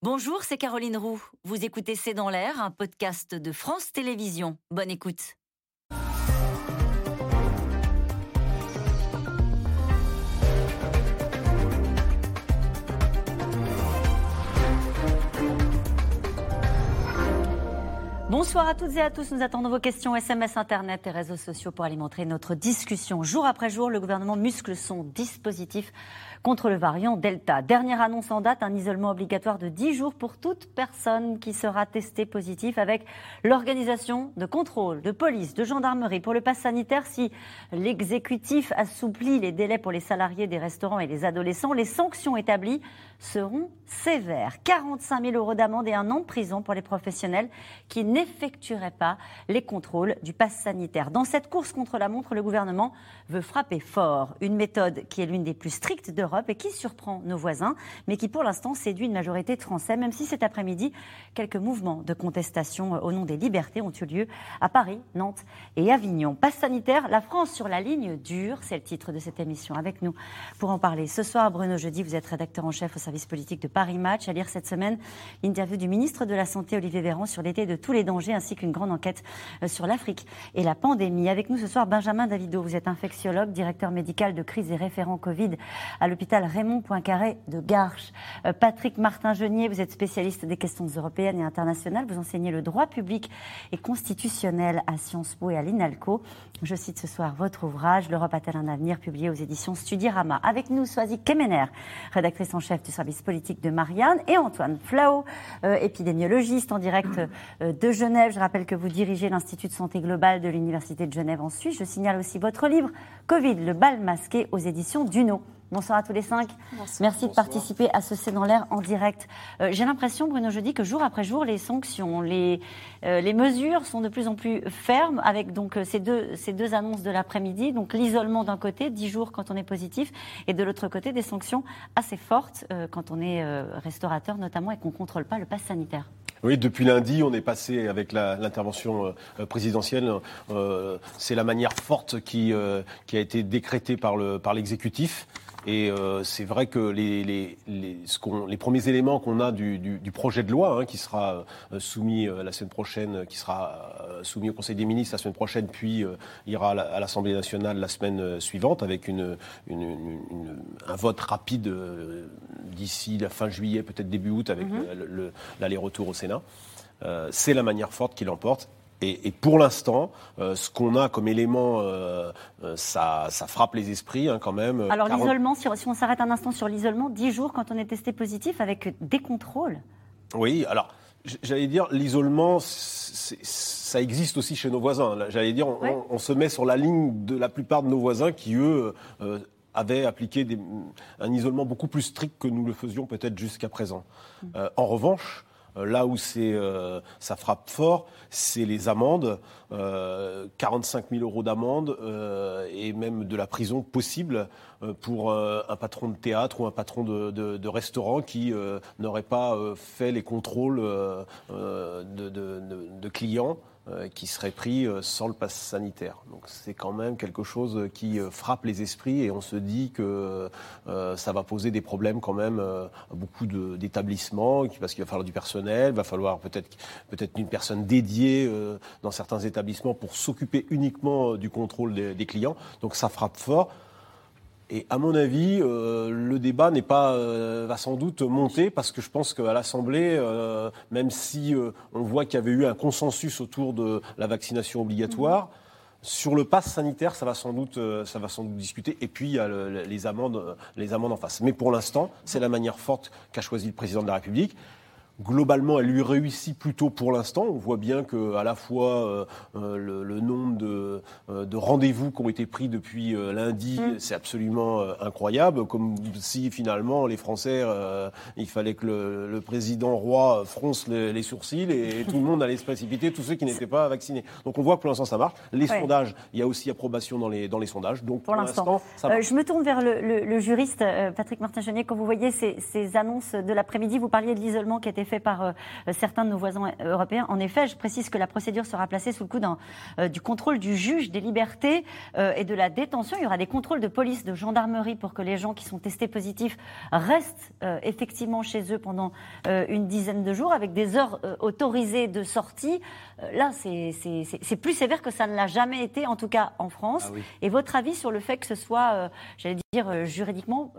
Bonjour, c'est Caroline Roux. Vous écoutez C'est dans l'air, un podcast de France Télévisions. Bonne écoute. Bonsoir à toutes et à tous. Nous attendons vos questions SMS, Internet et réseaux sociaux pour alimenter notre discussion. Jour après jour, le gouvernement muscle son dispositif contre le variant Delta. Dernière annonce en date, un isolement obligatoire de 10 jours pour toute personne qui sera testée positif avec l'organisation de contrôle, de police, de gendarmerie pour le pass sanitaire. Si l'exécutif assouplit les délais pour les salariés des restaurants et les adolescents, les sanctions établies seront sévères. 45 000 euros d'amende et un an de prison pour les professionnels qui n'effectueraient pas les contrôles du pass sanitaire. Dans cette course contre la montre, le gouvernement veut frapper fort. Une méthode qui est l'une des plus strictes et qui surprend nos voisins, mais qui pour l'instant séduit une majorité de Français, même si cet après-midi, quelques mouvements de contestation au nom des libertés ont eu lieu à Paris, Nantes et Avignon. Passe sanitaire, la France sur la ligne dure, c'est le titre de cette émission. Avec nous pour en parler ce soir, Bruno Jeudi, vous êtes rédacteur en chef au service politique de Paris Match. À lire cette semaine l'interview du ministre de la Santé, Olivier Véran, sur l'été de tous les dangers, ainsi qu'une grande enquête euh, sur l'Afrique et la pandémie. Avec nous ce soir, Benjamin Davido, vous êtes infectiologue, directeur médical de crise et référent Covid à l'hôpital Raymond Poincaré de Garches. Euh, Patrick Martin-Genier, vous êtes spécialiste des questions européennes et internationales. Vous enseignez le droit public et constitutionnel à Sciences Po et à l'INALCO. Je cite ce soir votre ouvrage, L'Europe a-t-elle un avenir, publié aux éditions Studirama. Avec nous, Soisy Kemener, rédactrice en chef du service politique de Marianne, et Antoine Flao, euh, épidémiologiste en direct euh, de Genève. Je rappelle que vous dirigez l'Institut de santé globale de l'Université de Genève en Suisse. Je signale aussi votre livre, Covid, le bal masqué aux éditions Duno. Bonsoir à tous les cinq. Merci de participer à ce C'est dans l'air en direct. Euh, j'ai l'impression, Bruno Jeudi, que jour après jour, les sanctions, les, euh, les mesures sont de plus en plus fermes avec donc euh, ces deux, ces deux annonces de l'après-midi. Donc l'isolement d'un côté, 10 jours quand on est positif, et de l'autre côté, des sanctions assez fortes quand on est restaurateur notamment et qu'on ne contrôle pas le pass sanitaire. Oui, depuis lundi, on est passé avec l'intervention présidentielle. C'est la manière forte qui, qui a été décrétée par l'exécutif. Par et euh, c'est vrai que les, les, les, ce les premiers éléments qu'on a du, du, du, projet de loi, hein, qui sera euh, soumis euh, la semaine prochaine, qui sera soumis au Conseil des ministres la semaine prochaine, puis ira à l'Assemblée nationale la semaine suivante, avec une, une, une, un vote rapide d'ici la fin juillet, peut-être début août, avec mm-hmm. l'aller-retour au Sénat. c'est la manière forte qui l'emporte. Et, et, pour l'instant, euh, ce qu'on a comme élément, euh, euh, ça, ça, frappe les esprits hein, quand même. Alors l'isolement, si, on s'arrête un instant sur l'isolement, 10 jours quand on est testé positif avec des contrôles. Oui, alors j'allais dire l'isolement, ça existe aussi chez nos voisins. J'allais dire, on, on, se met sur la ligne de la plupart de nos voisins qui, eux, avaient appliqué des, un isolement beaucoup plus strict que nous le faisions peut-être jusqu'à présent. Mmh. en revanche, là où euh, ça frappe fort, c'est les amendes, 45 euh, 000 euros d'amende et même de la prison possible pour un patron de théâtre ou un patron de, restaurant qui n'aurait pas fait les contrôles de clients. Euh, qui serait pris euh, sans le pass sanitaire. Donc c'est quand même quelque chose qui euh, frappe les esprits et on se dit que ça va poser des problèmes quand même à beaucoup d'établissements parce qu'il va falloir du personnel, va falloir peut-être une personne dédiée dans certains établissements pour s'occuper uniquement du contrôle des clients. Donc ça frappe fort. Et à mon avis, euh, le débat n'est pas euh, va sans doute monter parce que je pense qu'à l'Assemblée, euh, même si on voit qu'il y avait eu un consensus autour de la vaccination obligatoire. Sur le pass sanitaire, ça va sans doute, ça va sans doute discuter. Et puis il y a les amendes, les amendes en face. Mais pour l'instant, c'est la manière forte qu'a choisi le président de la République globalement, elle lui réussit plutôt pour l'instant. On voit bien que à la fois euh, euh, le, nombre de, euh, de rendez-vous qui ont été pris depuis lundi, mm. c'est absolument incroyable. Comme si finalement les Français, il fallait que le, président roi fronce les, sourcils et, tout le monde allait se précipiter, tous ceux qui n'étaient pas vaccinés. Donc on voit que pour l'instant ça marche. Les sondages, il y a aussi approbation dans les, dans les sondages. Donc pour, l'instant, je me tourne vers le, juriste Patrick Martin-Chenier. Quand vous voyez ces, ces annonces de l'après-midi, vous parliez de l'isolement qui était fait par certains de nos voisins européens. En effet, je précise que la procédure sera placée sous le coup du contrôle du juge des libertés et de la détention. Il y aura des contrôles de police, de gendarmerie pour que les gens qui sont testés positifs restent effectivement chez eux pendant une dizaine de jours avec des heures autorisées de sortie. là, c'est plus sévère que ça ne l'a jamais été, en tout cas en France. Ah et votre avis sur le fait que ce soit, j'allais dire, juridiquement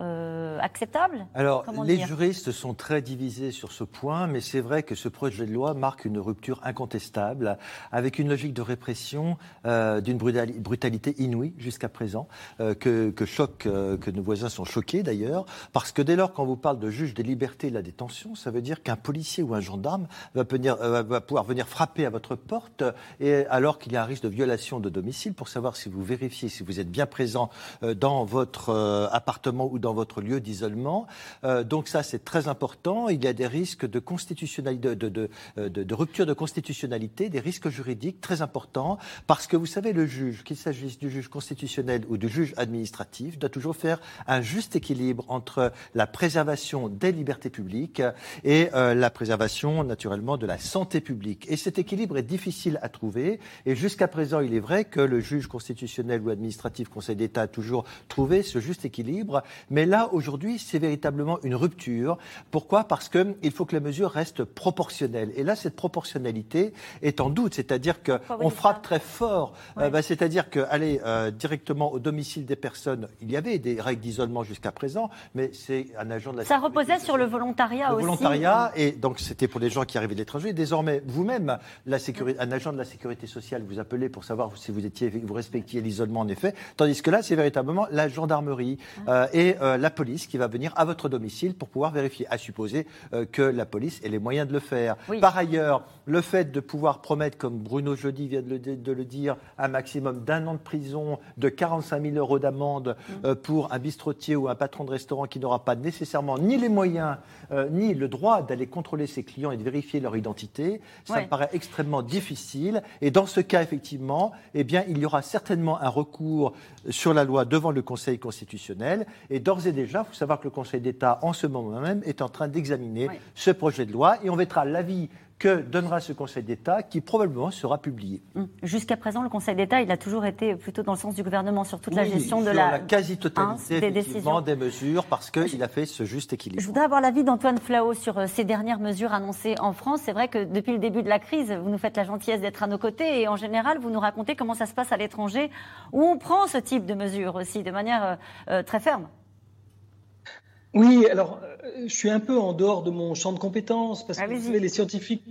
acceptable? Alors, les juristes sont très divisés sur ce point, mais c'est vrai que ce projet de loi marque une rupture incontestable, avec une logique de répression euh, d'une brutalité inouïe jusqu'à présent, euh, que, que, choque, euh, que nos voisins sont choqués d'ailleurs, parce que dès lors qu'on vous parle de juge des libertés et de la détention, ça veut dire qu'un policier ou un gendarme va, va pouvoir venir frapper à votre porte, et alors qu'il y a un risque de violation de domicile, pour savoir si vous vérifiez si vous êtes bien présent dans votre appartement ou dans votre lieu d'isolement. donc ça, c'est très important. Il y a des risques de, constitutionnalité, de, de, de, rupture de constitutionnalité, des risques juridiques très importants, parce que vous savez, le juge, qu'il s'agisse du juge constitutionnel ou du juge administratif, doit toujours faire un juste équilibre entre la préservation des libertés publiques et euh, la préservation, naturellement, de la santé publique. Et cet équilibre est difficile à trouver. Et jusqu'à présent, il est vrai que le juge constitutionnel ou administratif, Conseil d'État, a toujours trouvé ce juste équilibre. Mais là, aujourd'hui, c'est véritablement une rupture. Pourquoi? Parce qu'il faut que la mesure reste proportionnelle. Et là, cette proportionnalité est en doute. C'est-à-dire qu'on frappe très fort. Euh, bah, c'est-à-dire qu'aller euh, directement au domicile des personnes, il y avait des règles d'isolement jusqu'à présent, mais c'est un agent de la Ça reposait sur le volontariat aussi. Le volontariat, et donc c'était pour les gens qui arrivaient de l'étranger. Désormais, vous-même, un agent de la sécurité sociale vous appelait pour savoir si vous étiez, vous respectiez l'isolement en effet. Tandis que là, c'est véritablement la gendarmerie euh, et la police qui va venir à votre domicile pour pouvoir vérifier, à supposer que la police ait les moyens de le faire. Par ailleurs, le fait de pouvoir promettre, comme Bruno Jeudi vient de le, dire, un maximum d'un an de prison, de 45 000 euros d'amende mm. euh, pour un bistrotier ou un patron de restaurant qui n'aura pas nécessairement ni les moyens euh, ni le droit d'aller contrôler ses clients et de vérifier leur identité, ça me paraît extrêmement difficile. Et dans ce cas, effectivement, eh bien, il y aura certainement un recours sur la loi devant le Conseil constitutionnel. Et d'ores et déjà, il faut savoir que le Conseil d'État, en ce moment même, est en train d'examiner ce projet de loi et on mettra l'avis que donnera ce Conseil d'État qui probablement sera publié. Hum. Jusqu'à présent, le Conseil d'État, il a toujours été plutôt dans le sens du gouvernement sur toute la gestion de la, la quasi-totalité des décisions. des mesures parce qu'il a fait ce juste équilibre. Je voudrais avoir l'avis d'Antoine Flao sur euh, ces dernières mesures annoncées en France. C'est vrai que depuis le début de la crise, vous nous faites la gentillesse d'être à nos côtés et en général, vous nous racontez comment ça se passe à l'étranger où on prend ce type de mesures aussi de manière euh, euh, très ferme. Oui, alors euh, je suis un peu en dehors de mon champ de compétences parce que les scientifiques,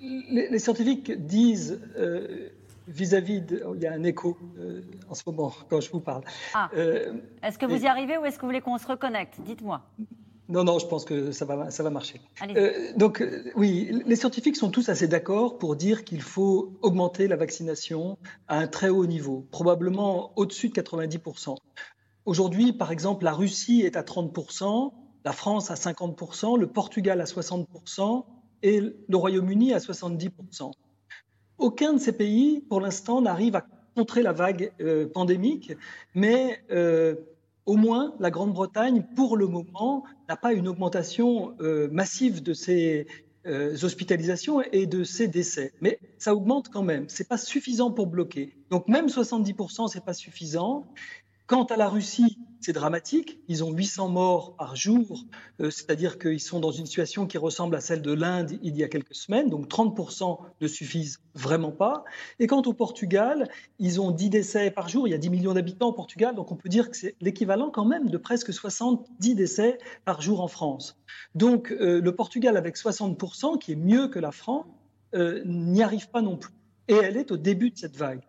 les, scientifiques disent euh, vis-à-vis de, il y a un écho euh, en ce moment quand je vous parle. Ah. est-ce que vous y arrivez ou est-ce que vous voulez qu'on se reconnecte? Dites-moi. Non, non, je pense que ça va, ça va marcher. donc, oui, les scientifiques sont tous assez d'accord pour dire qu'il faut augmenter la vaccination à un très haut niveau, probablement au-dessus de 90%. Aujourd'hui, par exemple, la Russie est à 30%, la France à 50%, le Portugal à 60% et le Royaume-Uni à 70%. Aucun de ces pays, pour l'instant, n'arrive à contrer la vague euh, pandémique, mais euh, au moins la Grande-Bretagne, pour le moment, n'a pas une augmentation euh, massive de ses hospitalisations et de ses décès. Mais ça augmente quand même. C'est pas suffisant pour bloquer. Donc même 70%, c'est pas suffisant. Quant à la Russie, c'est dramatique. Ils ont 800 morts par jour, euh, c'est-à-dire qu'ils sont dans une situation qui ressemble à celle de l'Inde il y a quelques semaines, donc 30% ne suffisent vraiment pas. Et quant au Portugal, ils ont 10 décès par jour. Il y a 10 millions d'habitants au Portugal, donc on peut dire que c'est l'équivalent quand même de presque 70 décès par jour en France. Donc euh, le Portugal avec 60%, qui est mieux que la France, euh, n'y arrive pas non plus. Et elle est au début de cette vague.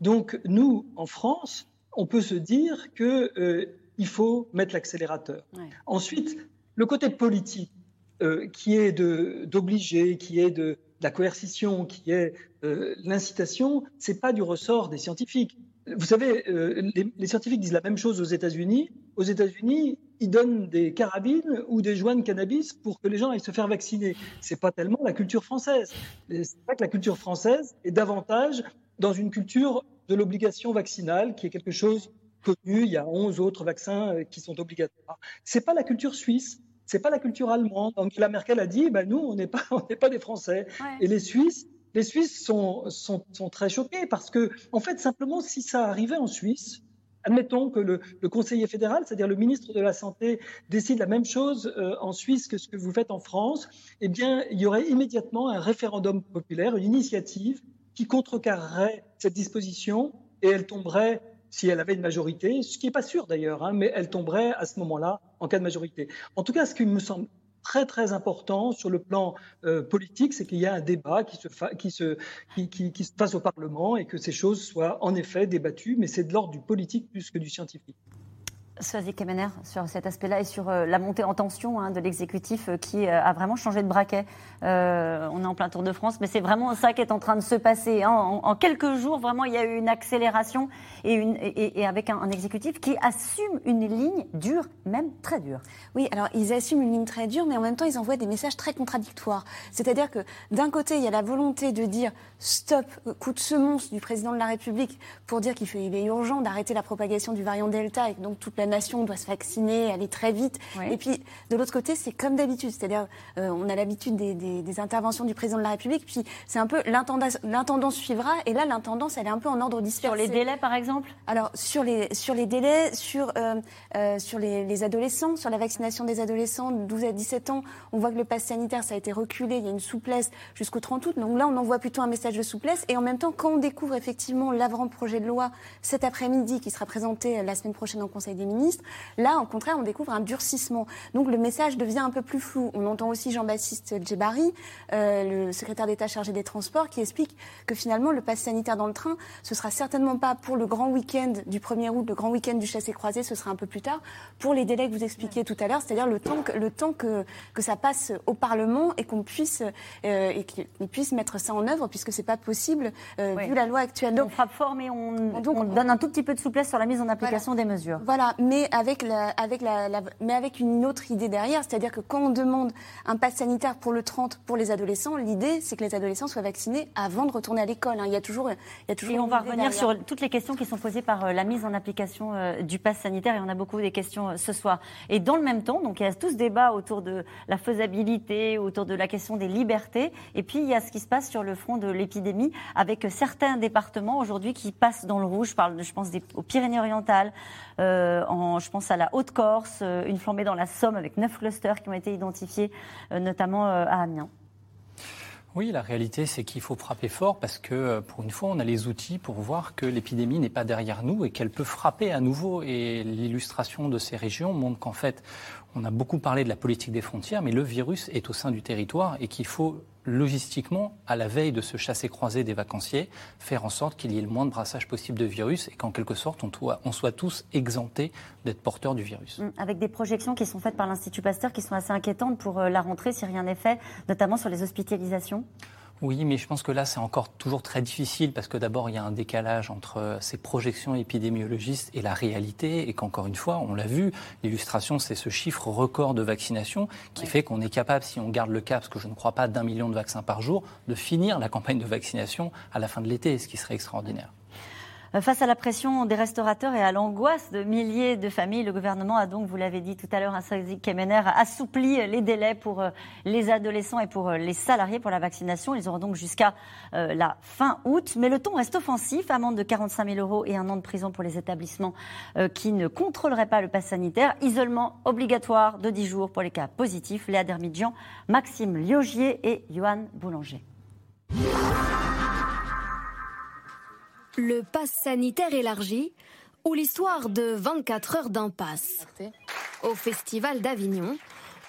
Donc nous, en France, on peut se dire qu'il euh, faut mettre l'accélérateur. Ensuite, le côté politique, euh, qui est d'obliger, qui est de, la coercition, qui est euh, l'incitation, c'est pas du ressort des scientifiques. Vous savez, les, scientifiques disent la même chose aux États-Unis. Aux États-Unis, ils donnent des carabines ou des joints de cannabis pour que les gens aillent se faire vacciner. C'est pas tellement la culture française. C'est pas que la culture française est davantage dans une culture de l'obligation vaccinale, qui est quelque chose connu. Il y a 11 autres vaccins euh, qui sont obligatoires. Ce n'est pas la culture suisse. c'est pas la culture allemande. Angela Merkel a dit, ben nous, on n'est pas, on n'est pas des Français. Et les Suisses, les Suisses sont, sont, sont, très choqués parce que, en fait, simplement, si ça arrivait en Suisse, admettons que le, conseiller fédéral, c'est-à-dire le ministre de la Santé, décide la même chose euh, en Suisse que ce que vous faites en France, eh bien, il y aurait immédiatement un référendum populaire, une initiative qui contrecarrerait cette disposition et elle tomberait si elle avait une majorité, ce qui n'est pas sûr d'ailleurs, hein, mais elle tomberait à ce moment-là en cas de majorité. En tout cas, ce qui me semble très très important sur le plan euh, politique, c'est qu'il y a un débat qui se, qui, au Parlement et que ces choses soient en effet débattues, mais c'est de l'ordre du politique plus que du scientifique. Soazic Kemener, sur cet aspect-là et sur euh, la montée en tension hein, de l'exécutif euh, qui euh, a vraiment changé de braquet. on est en plein Tour de France, mais c'est vraiment ça qui est en train de se passer. Hein. En, quelques jours, vraiment, il y a eu une accélération et, avec un, exécutif qui assume une ligne dure, même très dure. Oui, alors ils assument une ligne très dure, mais en même temps, ils envoient des messages très contradictoires. C'est-à-dire que d'un côté, il y a la volonté de dire stop, coup de semonce du président de la République pour dire qu'il est urgent d'arrêter la propagation du variant Delta et donc toute la nation doit se vacciner, aller très vite. Et puis, de l'autre côté, c'est comme d'habitude. C'est-à-dire, euh, on a l'habitude des, interventions du président de la République, puis c'est un peu l'intendance suivra. Et là, l'intendance, elle est un peu en ordre dispersé. Sur les délais, par exemple? Alors, sur les, sur les délais, sur, euh, euh, sur les, adolescents, sur la vaccination des adolescents de 12 à 17 ans, on voit que le pass sanitaire, ça a été reculé. Il y a une souplesse jusqu'au 30 août. Donc là, on envoie plutôt un message de souplesse. Et en même temps, quand on découvre effectivement l'avant-projet de loi cet après-midi, qui sera présenté la semaine prochaine au Conseil des ministres, Là, au contraire, on découvre un durcissement. Donc le message devient un peu plus flou. On entend aussi Jean-Baptiste Djebari, euh, le secrétaire d'État chargé des Transports, qui explique que finalement, le pass sanitaire dans le train, ce sera certainement pas pour le grand week-end du 1er août, le grand week-end du chassé-croisé, ce sera un peu plus tard, pour les délais que vous expliquiez tout à l'heure, c'est-à-dire le temps que, le temps que, que ça passe au Parlement et qu'on puisse, euh, et puissent mettre ça en œuvre, puisque c'est pas possible, euh, vu la loi actuelle. Donc, on frappe fort, mais on, donc, on, donne un tout petit peu de souplesse sur la mise en application des mesures. Voilà, mais avec, la, avec la, mais avec une autre idée derrière, c'est-à-dire que quand on demande un pass sanitaire pour le 30 pour les adolescents, l'idée c'est que les adolescents soient vaccinés avant de retourner à l'école. Hein. Il y a toujours, il y a toujours. Et on va revenir sur toutes les questions qui sont posées par euh, la mise en application euh, du pass sanitaire, et on a beaucoup des questions euh, ce soir. Et dans le même temps, donc il y a tout ce débat autour de la faisabilité, autour de la question des libertés, et puis il y a ce qui se passe sur le front de l'épidémie, avec certains départements aujourd'hui qui passent dans le rouge. Je parle, je pense, des, aux Pyrénées-Orientales, en, je pense à la Haute-Corse, euh, une flambée dans la Somme avec neuf clusters qui ont été identifiés, euh, notamment euh, à Amiens. Oui, la réalité, c'est qu'il faut frapper fort parce que, pour une fois, on a les outils pour voir que l'épidémie n'est pas derrière nous et qu'elle peut frapper à nouveau. Et l'illustration de ces régions montre qu'en fait, on a beaucoup parlé de la politique des frontières, mais le virus est au sein du territoire et qu'il faut logistiquement, à la veille de ce chassé-croisé des vacanciers, faire en sorte qu'il y ait le moins de brassage possible de virus et qu'en quelque sorte, on, soit tous exemptés d'être porteurs du virus. Mmh, avec des projections qui sont faites par l'Institut Pasteur qui sont assez inquiétantes pour euh, la rentrée, si rien n'est fait, notamment sur les hospitalisations oui, mais je pense que là, c'est encore toujours très difficile parce que d'abord, il y a un décalage entre euh, ces projections épidémiologistes et la réalité. Et qu'encore une fois, on l'a vu, l'illustration, c'est ce chiffre record de vaccination qui fait qu'on est capable, si on garde le cap, parce que je ne crois pas d'un million de vaccins par jour, de finir la campagne de vaccination à la fin de l'été, ce qui serait extraordinaire. Euh, face à la pression des restaurateurs et à l'angoisse de milliers de familles, le gouvernement a donc, vous l'avez dit tout à l'heure, un Kemener, assoupli les délais pour euh, les adolescents et pour euh, les salariés pour la vaccination. Ils auront donc jusqu'à la fin août. Mais le ton reste offensif. Amende de 45 000 euros et un an de prison pour les établissements qui ne contrôleraient pas le pass sanitaire. Isolement obligatoire de 10 jours pour les cas positifs. Léa Dermidjian, Maxime Liogier et Johan Boulanger. Le pass sanitaire élargi ou l'histoire de 24 heures d'impasse. Au Festival d'Avignon,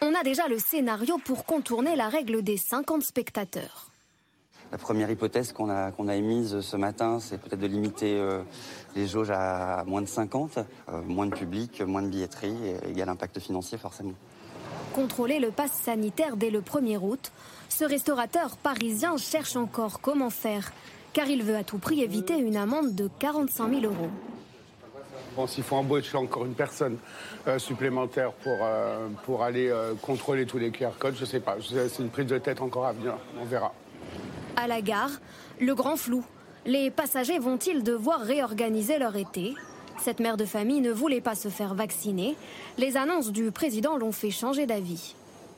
on a déjà le scénario pour contourner la règle des 50 spectateurs. La première hypothèse qu'on a, qu'on a émise ce matin, c'est peut-être de limiter euh, les jauges à moins de 50, euh, moins de public, moins de billetterie, et égal impact financier forcément. Contrôler le pass sanitaire dès le 1er août, ce restaurateur parisien cherche encore comment faire car il veut à tout prix éviter une amende de 45 000 euros. Bon, s'il faut embaucher encore une personne euh, supplémentaire pour, euh, pour aller euh, contrôler tous les QR codes, je ne sais pas. C'est une prise de tête encore à venir. On verra. À la gare, le grand flou. Les passagers vont-ils devoir réorganiser leur été? Cette mère de famille ne voulait pas se faire vacciner. Les annonces du président l'ont fait changer d'avis.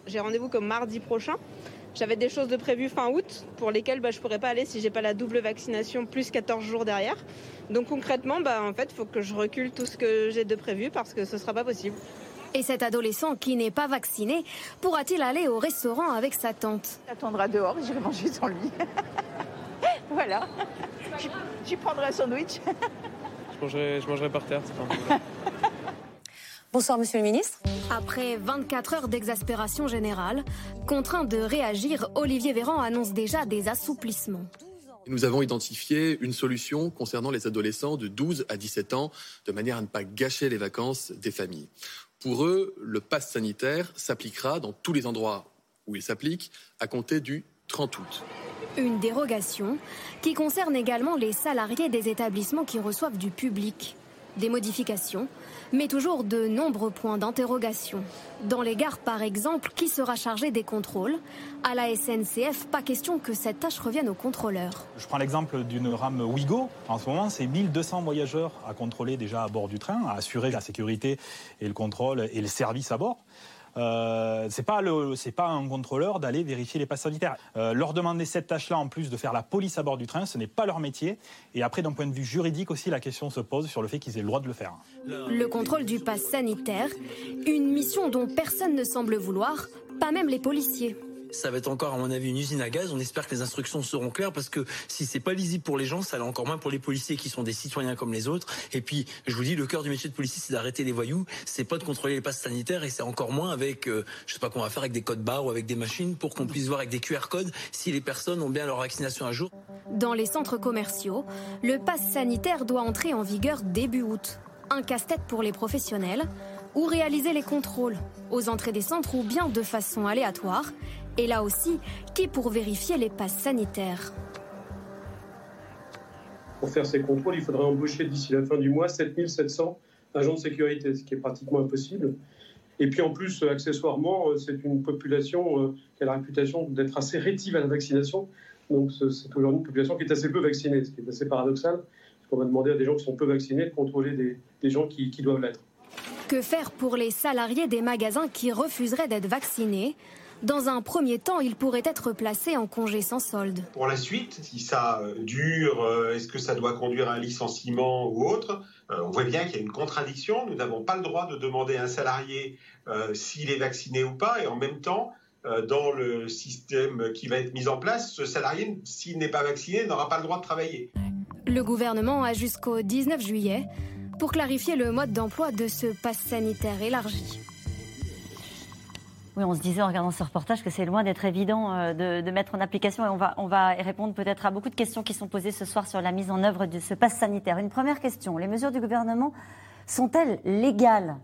J'ai rendez-vous comme mardi prochain. J'avais des choses de prévues fin août pour lesquelles bah, je ne pourrais pas aller si j'ai pas la double vaccination plus 14 jours derrière. Donc concrètement, bah, en fait, il faut que je recule tout ce que j'ai de prévu parce que ce ne sera pas possible. Et cet adolescent qui n'est pas vacciné, pourra-t-il aller au restaurant avec sa tante? Il attendra dehors, j'irai manger sans lui. voilà. J'y prendrai un sandwich. je, mangerai, je mangerai par terre, c'est pas Bonsoir, monsieur le ministre. Après 24 heures d'exaspération générale, contraint de réagir, Olivier Véran annonce déjà des assouplissements. Nous avons identifié une solution concernant les adolescents de 12 à 17 ans, de manière à ne pas gâcher les vacances des familles. Pour eux, le pass sanitaire s'appliquera dans tous les endroits où il s'applique à compter du 30 août. Une dérogation qui concerne également les salariés des établissements qui reçoivent du public. Des modifications mais toujours de nombreux points d'interrogation. Dans les gares, par exemple, qui sera chargé des contrôles? À la SNCF, pas question que cette tâche revienne aux contrôleurs. Je prends l'exemple d'une rame Ouigo. En ce moment, c'est 1200 voyageurs à contrôler déjà à bord du train, à assurer la sécurité et le contrôle et le service à bord. Euh, c'est pas c'est pas un contrôleur d'aller vérifier les passes sanitaires. Euh, leur demander cette tâche-là en plus de faire la police à bord du train, ce n'est pas leur métier. Et après, d'un point de vue juridique aussi, la question se pose sur le fait qu'ils aient le droit de le faire. Le contrôle du pass sanitaire, une mission dont personne ne semble vouloir, pas même les policiers ça va être encore, à mon avis, une usine à gaz. On espère que les instructions seront claires parce que si c'est pas lisible pour les gens, ça l'est encore moins pour les policiers qui sont des citoyens comme les autres. Et puis, je vous dis, le cœur du métier de policier, c'est d'arrêter les voyous. C'est pas de contrôler les passes sanitaires et c'est encore moins avec, euh, je sais pas qu'on va faire avec des codes barres ou avec des machines pour qu'on puisse voir avec des QR codes si les personnes ont bien leur vaccination à jour. Dans les centres commerciaux, le pass sanitaire doit entrer en vigueur début août. Un casse-tête pour les professionnels ou réaliser les contrôles? Aux entrées des centres ou bien de façon aléatoire? Et là aussi, qui pour vérifier les passes sanitaires Pour faire ces contrôles, il faudrait embaucher d'ici la fin du mois 7700 agents de sécurité, ce qui est pratiquement impossible. Et puis en plus, accessoirement, c'est une population euh, qui a la réputation d'être assez rétive à la vaccination. Donc c'est aujourd'hui une population qui est assez peu vaccinée, ce qui est assez paradoxal, parce qu'on va demander à des gens qui sont peu vaccinés de contrôler des, gens qui, qui doivent l'être. Que faire pour les salariés des magasins qui refuseraient d'être vaccinés? Dans un premier temps, il pourrait être placé en congé sans solde. Pour la suite, si ça euh, dure, euh, est-ce que ça doit conduire à un licenciement ou autre euh, On voit bien qu'il y a une contradiction. Nous n'avons pas le droit de demander à un salarié s'il est vacciné ou pas, et en même temps, dans le système qui va être mis en place, ce salarié, s'il n'est pas vacciné, n'aura pas le droit de travailler. Le gouvernement a jusqu'au 19 juillet pour clarifier le mode d'emploi de ce pass sanitaire élargi. On se disait en regardant ce reportage que c'est loin d'être évident euh, de, mettre en application. Et on va, on va répondre peut-être à beaucoup de questions qui sont posées ce soir sur la mise en œuvre de ce pass sanitaire. Une première question, les mesures du gouvernement sont-elles légales?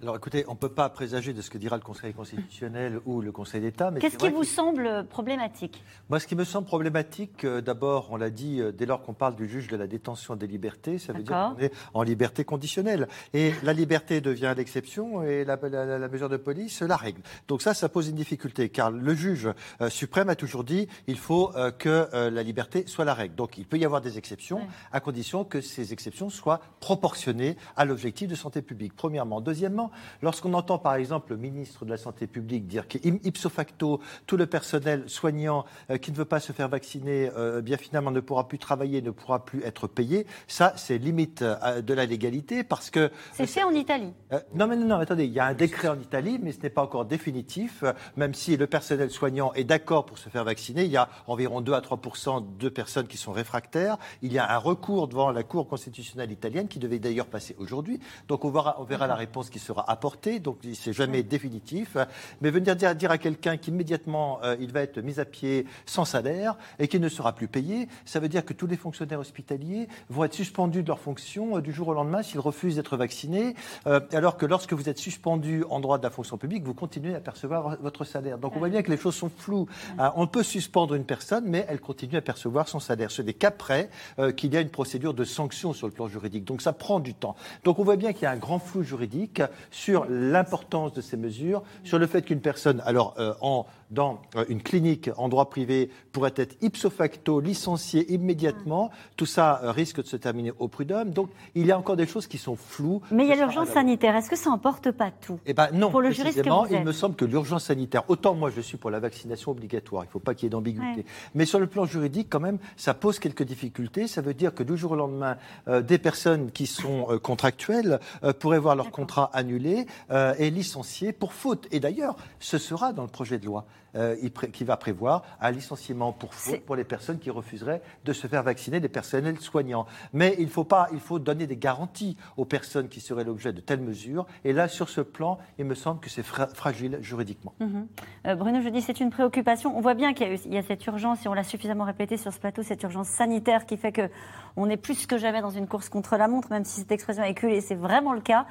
Alors écoutez, on ne peut pas présager de ce que dira le Conseil constitutionnel ou le Conseil d'État. Qu'est-ce qui vous semble problématique? Moi, ce qui me semble problématique, euh, d'abord, on l'a dit, euh, dès lors qu'on parle du juge de la détention des libertés, ça veut dire qu'on est en liberté conditionnelle. Et la liberté devient l'exception et la, mesure de police la règle. Donc ça, ça pose une difficulté, car le juge euh, suprême a toujours dit il faut que la liberté soit la règle. Donc il peut y avoir des exceptions, à condition que ces exceptions soient proportionnées à l'objectif de santé publique, premièrement. Deuxièmement, lorsqu'on entend par exemple le ministre de la Santé publique dire qu'ipso facto, tout le personnel soignant euh, qui ne veut pas se faire vacciner, euh, bien finalement ne pourra plus travailler, ne pourra plus être payé, ça c'est limite euh, de la légalité parce que... C'est fait en Italie. non mais non, non, attendez, il y a un décret en Italie, mais ce n'est pas encore définitif, même si le personnel soignant est d'accord pour se faire vacciner, il y a environ 2 à 3% de personnes qui sont réfractaires, il y a un recours devant la Cour constitutionnelle italienne qui devait d'ailleurs passer aujourd'hui, donc on verra, on verra la réponse qui sera apporté, donc c'est jamais définitif. Mais venir dire, dire à quelqu'un qu'immédiatement euh, il va être mis à pied sans salaire et qu'il ne sera plus payé, ça veut dire que tous les fonctionnaires hospitaliers vont être suspendus de leurs fonctions euh, du jour au lendemain s'ils refusent d'être vaccinés, euh, alors que lorsque vous êtes suspendu en droit de la fonction publique, vous continuez à percevoir votre salaire. Donc on voit bien que les choses sont floues. on peut suspendre une personne, mais elle continue à percevoir son salaire. C'est des cas près qu'il y a une procédure de sanction sur le plan juridique. Donc ça prend du temps. Donc on voit bien qu'il y a un grand flou juridique sur l'importance de ces mesures, sur le fait qu'une personne, alors euh, en dans euh, une clinique en droit privé pourrait être ipso facto licencié immédiatement. Tout ça euh, risque de se terminer au prud'homme. Donc il y a encore des choses qui sont floues. Mais il y a l'urgence sanitaire. Est-ce que ça n'emporte pas tout Eh ben non. Pour le juriste il me semble que l'urgence sanitaire, autant moi je suis pour la vaccination obligatoire, il ne faut pas qu'il y ait d'ambiguïté. Mais sur le plan juridique, quand même, ça pose quelques difficultés. Ça veut dire que du jour au lendemain, euh, des personnes qui sont contractuelles pourraient voir leur contrat annulé et licencié pour faute. Et d'ailleurs, ce sera dans le projet de loi. Euh, qui va prévoir un licenciement pour faute pour les personnes qui refuseraient de se faire vacciner, des personnels soignants. Mais il faut, pas, il faut donner des garanties aux personnes qui seraient l'objet de telles mesures. Et là, sur ce plan, il me semble que c'est fragile juridiquement. Mhm. Euh, Bruno, je dis c'est une préoccupation. On voit bien qu'il y, a cette urgence, et on l'a suffisamment répété sur ce plateau, cette urgence sanitaire qui fait que on est plus que jamais dans une course contre la montre, même si cette expression est culée, c'est vraiment le cas.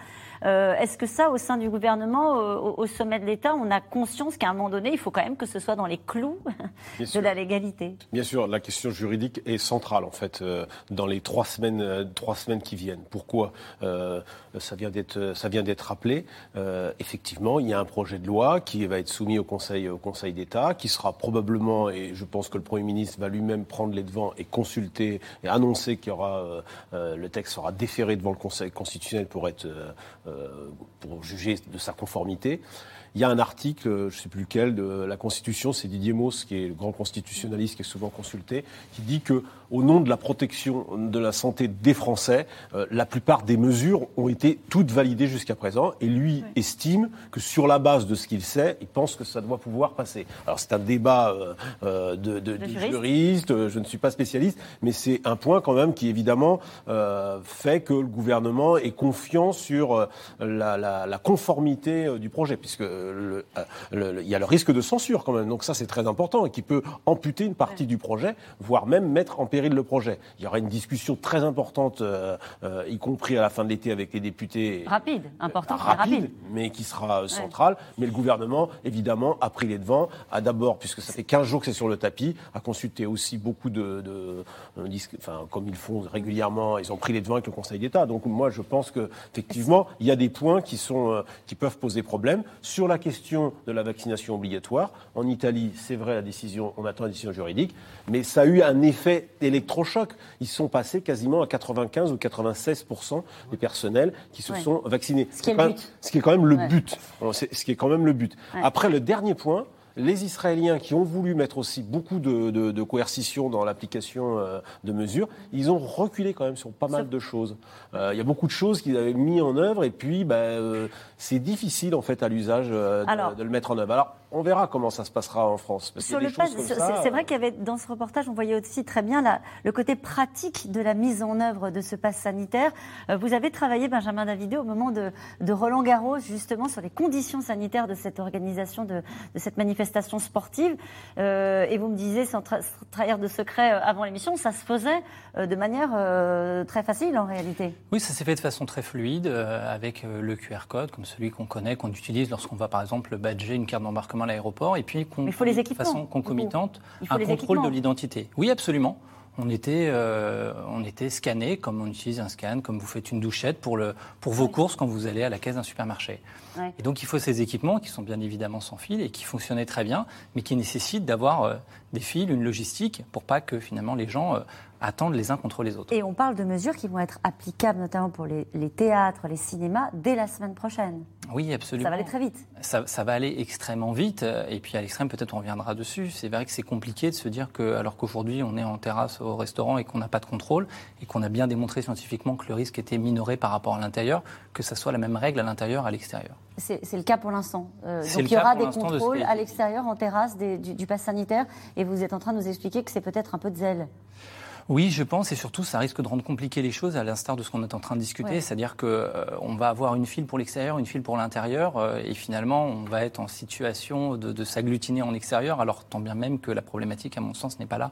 Euh, est-ce que ça, au sein du gouvernement, au, sommet de l'État, on a conscience qu'à un moment donné, il faut quand même que ce soit dans les clous de la légalité? Bien sûr, la question juridique est centrale, en fait, euh, dans les trois semaines, euh, trois semaines qui viennent. Pourquoi ça vient d'être, ça vient d'être rappelé. effectivement, il y a un projet de loi qui va être soumis au Conseil, au Conseil d'État, qui sera probablement, et je pense que le Premier ministre va lui-même prendre les devants et consulter et annoncer qu'il y aura, le texte sera déféré devant le Conseil constitutionnel pour être pour juger de sa conformité. Il y a un article, je ne sais plus lequel, de la Constitution, c'est Didier Mauss, qui est le grand constitutionnaliste qui est souvent consulté, qui dit que, au nom de la protection de la santé des Français, euh, la plupart des mesures ont été toutes validées jusqu'à présent. Et lui estime que, sur la base de ce qu'il sait, il pense que ça doit pouvoir passer. Alors c'est un débat euh, euh, de, de, de juriste. je ne suis pas spécialiste, mais c'est un point quand même qui évidemment fait que le gouvernement est confiant sur la, la, la conformité du projet, puisque euh, il y a le risque de censure quand même. Donc ça, c'est très important et qui peut amputer une partie du projet, voire même mettre en péril le projet. Il y aura une discussion très importante, euh, euh, y compris à la fin de l'été avec les députés. Rapide, importante, rapide, rapide, mais qui sera centrale. Mais le gouvernement, évidemment, a pris les devants, a d'abord, puisque ça fait 15 jours que c'est sur le tapis, a consulté aussi beaucoup de, de, enfin, comme ils font régulièrement, ils ont pris les devants avec le Conseil d'État. Donc moi, je pense que effectivement, il y a des points qui sont, qui peuvent poser problème sur la question de la vaccination obligatoire, en Italie, c'est vrai, la décision, on attend la décision juridique, mais ça a eu un effet électrochoc. Ils sont passés quasiment à 95 ou 96% des personnels qui se sont vaccinés. Ce qui, est, quand même le but. Ce qui est quand même le but. Après, le dernier point, les Israéliens qui ont voulu mettre aussi beaucoup de, coercition dans l'application euh, de mesures, ils ont reculé quand même sur pas mal de choses. Euh, il y a beaucoup de choses qu'ils avaient mis en œuvre et puis bah, euh, c'est difficile en fait à l'usage de, de, le mettre en œuvre. Alors on verra comment ça se passera en France. Sur le c'est vrai qu'il y avait dans ce reportage, on voyait aussi très bien la, le côté pratique de la mise en œuvre de ce pass sanitaire. vous avez travaillé, Benjamin Davidé, au moment de, de, Roland Garros, justement sur les conditions sanitaires de cette organisation, de, de cette manifestation. Euh, et vous me disiez, sans trahir de secret euh, avant l'émission, ça se faisait euh, de manière très facile en réalité. Oui, ça s'est fait de façon très fluide, avec le QR code, comme celui qu'on connaît, qu'on utilise lorsqu'on va par exemple badger une carte d'embarquement à l'aéroport, et puis qu'on de façon concomitante un contrôle de l'identité. Oui, absolument. On était, euh, on était scanné comme on utilise un scan, comme vous faites une douchette pour, le, pour vos courses quand vous allez à la caisse d'un supermarché. Et donc il faut ces équipements qui sont bien évidemment sans fil et qui fonctionnaient très bien, mais qui nécessitent d'avoir euh, des fils, une logistique, pour pas que finalement les gens euh, attendent les uns contre les autres. Et on parle de mesures qui vont être applicables notamment pour les, théâtres, les cinémas, dès la semaine prochaine. Oui, absolument. Ça va aller très vite. Ça, va aller extrêmement vite. Et puis à l'extrême, peut-être on reviendra dessus. C'est vrai que c'est compliqué de se dire que, alors qu'aujourd'hui on est en terrasse au restaurant et qu'on n'a pas de contrôle, et qu'on a bien démontré scientifiquement que le risque était minoré par rapport à l'intérieur, que ça soit la même règle à l'intérieur, à l'extérieur. C'est le cas pour l'instant. Euh, donc il y aura des contrôles à l'extérieur, en terrasse, du, du pass sanitaire, et vous êtes en train de nous expliquer que c'est peut-être un peu de zèle. Oui, je pense, et surtout, ça risque de rendre compliqué les choses, à l'instar de ce qu'on est en train de discuter, c'est-à-dire qu'on euh, va avoir une file pour l'extérieur, une file pour l'intérieur, euh, et finalement, on va être en situation de, s'agglutiner en extérieur, alors tant bien même que la problématique, à mon sens, n'est pas là.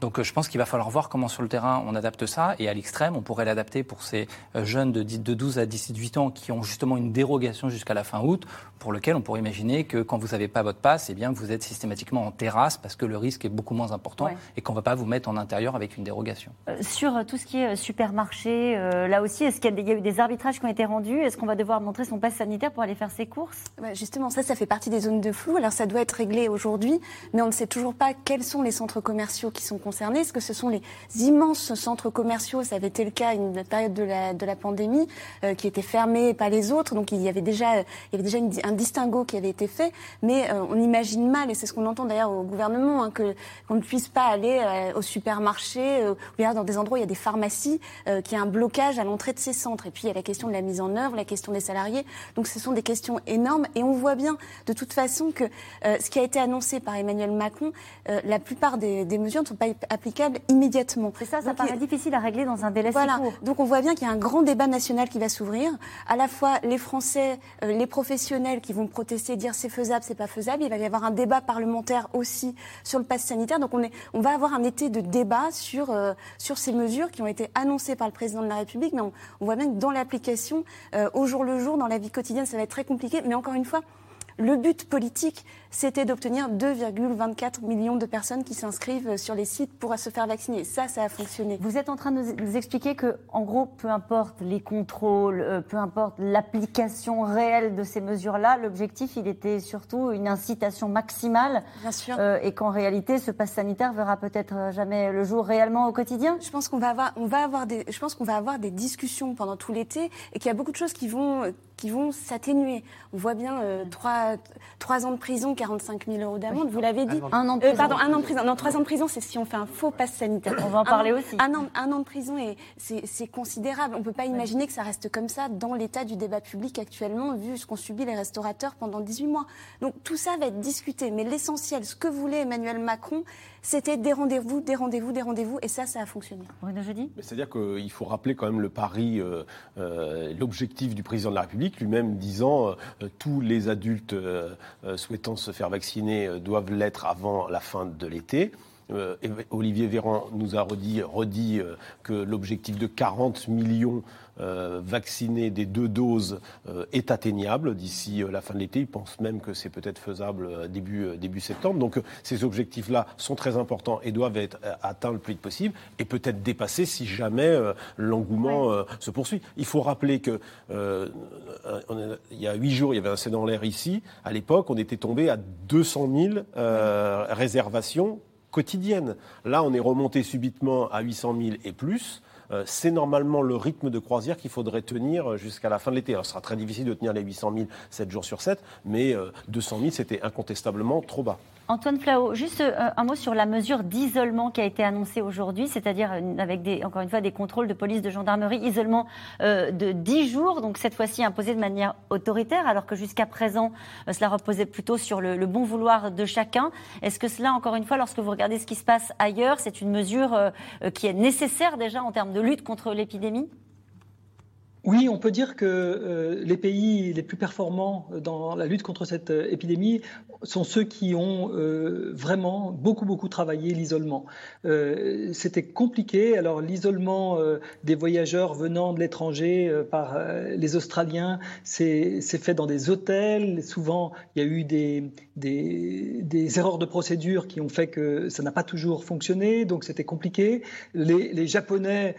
Donc je pense qu'il va falloir voir comment sur le terrain on adapte ça. Et à l'extrême, on pourrait l'adapter pour ces jeunes de, de 12 à 18 ans qui ont justement une dérogation jusqu'à la fin août, pour lequel on pourrait imaginer que quand vous n'avez pas votre passe, eh bien, vous êtes systématiquement en terrasse parce que le risque est beaucoup moins important et qu'on ne va pas vous mettre en intérieur avec une dérogation. sur tout ce qui est supermarché, là aussi, est-ce qu'il y, a eu des arbitrages qui ont été rendus? Est-ce qu'on va devoir montrer son passe sanitaire pour aller faire ses courses? Bah, Justement, ça, ça fait partie des zones de flou. Alors ça doit être réglé aujourd'hui, mais on ne sait toujours pas quels sont les centres commerciaux qui sont concernés. Est-ce que ce sont les immenses centres commerciaux Ça avait été le cas à une période de la, de la pandémie, euh, qui étaient fermés et pas les autres? Donc il y avait déjà, il y avait déjà un distinguo qui avait été fait, mais euh, on imagine mal, et c'est ce qu'on entend d'ailleurs au gouvernement, hein, que qu'on ne puisse pas aller euh, au supermarché ou bien dans des endroits où il y a des pharmacies, qu'il y a un blocage à l'entrée de ces centres. Et puis il y a la question de la mise en œuvre, la question des salariés. Donc ce sont des questions énormes, et on voit bien de toute façon que ce qui a été annoncé par Emmanuel Macron, la plupart des, mesures ne sont pas applicables immédiatement. C'est ça, ça paraît difficile à régler dans un délai voilà. si court. Donc on voit bien qu'il y a un grand débat national qui va s'ouvrir. À la fois les Français, euh, les professionnels qui vont protester, dire c'est faisable, c'est pas faisable. Il va y avoir un débat parlementaire aussi sur le pass sanitaire. Donc on, est, on va avoir un été de débat sur, euh, sur ces mesures qui ont été annoncées par le président de la République. Mais on, voit bien que dans l'application, euh, au jour le jour, dans la vie quotidienne, ça va être très compliqué. Mais encore une fois, le but politique, c'était d'obtenir 2,24 millions de personnes qui s'inscrivent sur les sites pour se faire vacciner. Ça, ça a fonctionné. Vous êtes en train de nous expliquer que, en gros, peu importe les contrôles, euh, peu importe l'application réelle de ces mesures-là, l'objectif, il était surtout une incitation maximale. Bien sûr. Euh, et qu'en réalité, ce pass sanitaire verra peut-être jamais le jour réellement au quotidien. Je pense qu'on va avoir, on va avoir des, je pense qu'on va avoir des discussions pendant tout l'été et qu'il y a beaucoup de choses qui vont, qui vont s'atténuer. On voit bien euh, trois, trois ans de prison, 45 000 euros d'amende, vous l'avez dit. Un an de prison. pardon, un an de prison. Non, trois ans de prison, c'est si on fait un faux pass sanitaire. On va en parler aussi. Un an, un an de prison, c'est considérable. On ne peut pas imaginer que ça reste comme ça dans l'état du débat public actuellement, vu ce qu'ont subi les restaurateurs pendant 18 mois. Donc tout ça va être discuté. Mais l'essentiel, ce que voulait Emmanuel Macron, c'était des rendez-vous, des rendez-vous, des rendez-vous, et ça, ça a fonctionné. Bruno Jeudi C'est-à-dire qu'il faut rappeler quand même le pari, euh, euh, l'objectif du président de la République, lui-même disant euh, tous les adultes souhaitant se faire vacciner doivent l'être avant la fin de l'été. Olivier Véran nous a redit, redit que l'objectif de 40 millions euh, vacciner des deux doses euh, est atteignable d'ici euh, la fin de l'été. Il pense même que c'est peut-être faisable début, début septembre. Donc ces objectifs-là sont très importants et doivent être atteints le plus vite possible et peut-être dépassés si jamais l'engouement se poursuit. Il faut rappeler que il y a huit jours, il y avait un C dans l'air ici. À l'époque, on était tombé à 200 000 réservations quotidiennes. Là, on est remonté subitement à 800 000 et plus. Euh, c'est normalement le rythme de croisière qu'il faudrait tenir jusqu'à la fin de l'été. ce sera très difficile de tenir les 800 000 7 jours sur 7, mais 200 euh, 000, c'était incontestablement trop bas. Antoine Flao, juste euh, un mot sur la mesure d'isolement qui a été annoncée aujourd'hui, c'est-à-dire avec des, encore une fois des contrôles de police, de gendarmerie, isolement euh, de 10 jours, donc cette fois-ci imposé de manière autoritaire, alors que jusqu'à présent euh, cela reposait plutôt sur le, bon vouloir de chacun. Est-ce que cela, encore une fois, lorsque vous regardez ce qui se passe ailleurs, c'est une mesure qui est nécessaire déjà en termes de lutte contre l'épidémie? Oui, on peut dire que euh, les pays les plus performants dans la lutte contre cette euh, épidémie sont ceux qui ont euh, vraiment beaucoup, beaucoup travaillé l'isolement. C'était compliqué. Alors l'isolement des voyageurs venant de l'étranger par les Australiens, c'est fait dans des hôtels. Souvent, il y a eu des, erreurs de procédure qui ont fait que ça n'a pas toujours fonctionné, donc c'était compliqué. Les Japonais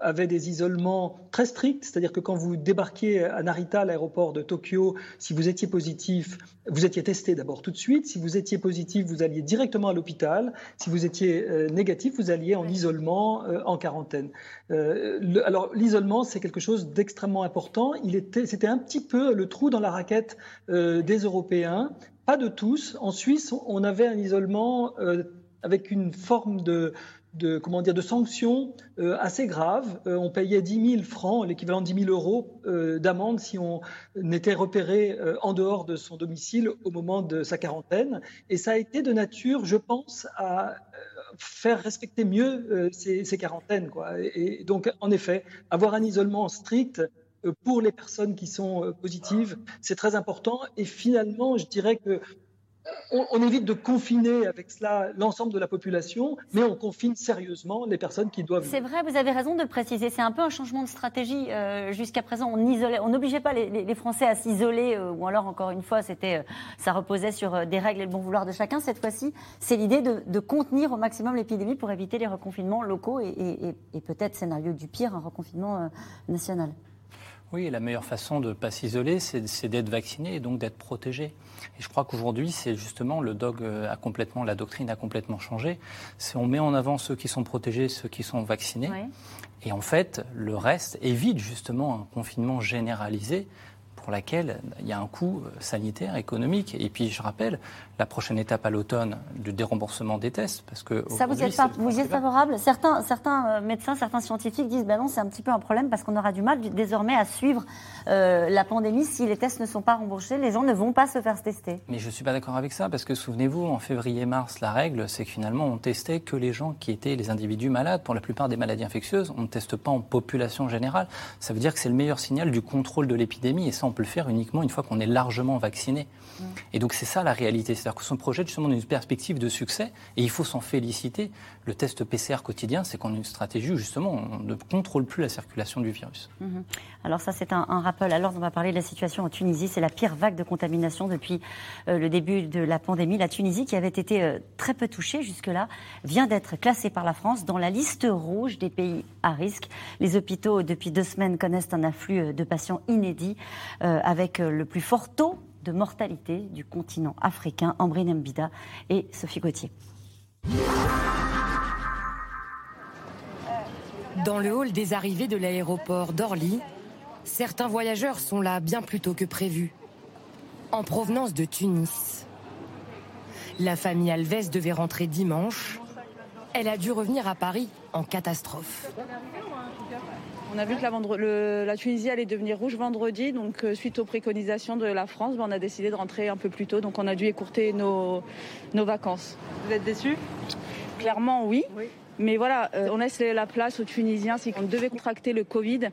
avaient des isolements très stricts c'est-à-dire que quand vous débarquiez à Narita, l'aéroport de Tokyo, si vous étiez positif, vous étiez testé d'abord tout de suite. Si vous étiez positif, vous alliez directement à l'hôpital. Si vous étiez euh, négatif, vous alliez en isolement, euh, en quarantaine. Euh, alors l'isolement, c'est quelque chose d'extrêmement important. c'était un petit peu le trou dans la raquette des Européens, pas de tous. En Suisse, on avait un isolement avec une forme de, de, comment dire, de sanctions euh, assez graves. Euh, on payait 10 000 francs, l'équivalent de 10 000 euros euh, d'amende si on était repéré en dehors de son domicile au moment de sa quarantaine. Et ça a été de nature, je pense, à faire respecter mieux ces, quarantaines. Quoi. Et, donc, en effet, avoir un isolement strict pour les personnes qui sont positives, c'est très important. Et finalement, je dirais que on, évite de confiner avec cela l'ensemble de la population, mais on confine sérieusement les personnes qui doivent. C'est vrai, vous avez raison de le préciser. C'est un peu un changement de stratégie. Euh, jusqu'à présent, on isolait, on n'obligeait pas les, Français à s'isoler, euh, ou alors encore une fois, c'était, euh, ça reposait sur des règles et le bon vouloir de chacun. Cette fois-ci, c'est l'idée de, contenir au maximum l'épidémie pour éviter les reconfinements locaux et, et peut-être scénario du pire, un reconfinement national. Oui, la meilleure façon de ne pas s'isoler, c'est d'être vacciné et donc d'être protégé. Et je crois qu'aujourd'hui, c'est justement le dog euh, a complètement, la doctrine a complètement changé. C'est on met en avant ceux qui sont protégés, ceux qui sont vaccinés. Et en fait, le reste évite justement un confinement généralisé pour laquelle il y a un coût euh, sanitaire, économique. Et puis, je rappelle, la prochaine étape à l'automne du déremboursement des tests, parce que ça vous y êtes, vous êtes favorable Certains, certains euh, médecins, certains scientifiques disent ben non, c'est un petit peu un problème parce qu'on aura du mal désormais à suivre euh, la pandémie si les tests ne sont pas remboursés, les gens ne vont pas se faire tester. Mais je suis pas d'accord avec ça parce que souvenez-vous, en février-mars, la règle, c'est que finalement on testait que les gens qui étaient les individus malades. Pour la plupart des maladies infectieuses, on ne teste pas en population générale. Ça veut dire que c'est le meilleur signal du contrôle de l'épidémie et ça on peut le faire uniquement une fois qu'on est largement vacciné. Et donc c'est ça la réalité. C'est-à-dire que son projet justement une perspective de succès et il faut s'en féliciter. Le test PCR quotidien, c'est qu'on a une stratégie où justement on ne contrôle plus la circulation du virus. Mmh. Alors ça c'est un, rappel. Alors on va parler de la situation en Tunisie. C'est la pire vague de contamination depuis euh, le début de la pandémie. La Tunisie qui avait été euh, très peu touchée jusque-là vient d'être classée par la France dans la liste rouge des pays à risque. Les hôpitaux depuis deux semaines connaissent un afflux euh, de patients inédits avec le plus fort taux de mortalité du continent africain, Ambrine Mbida et Sophie Gauthier. Dans le hall des arrivées de l'aéroport d'Orly, certains voyageurs sont là bien plus tôt que prévu, en provenance de Tunis. La famille Alves devait rentrer dimanche. Elle a dû revenir à Paris en catastrophe. On a vu que la, la, Tunisie allait devenir rouge vendredi, donc euh, suite aux préconisations de la France, ben, on a décidé de rentrer un peu plus tôt, donc on a dû écourter nos, nos vacances. Vous êtes déçus? Clairement oui. Mais voilà, euh, on laisse la place aux Tunisiens. Si on devait contracter le Covid,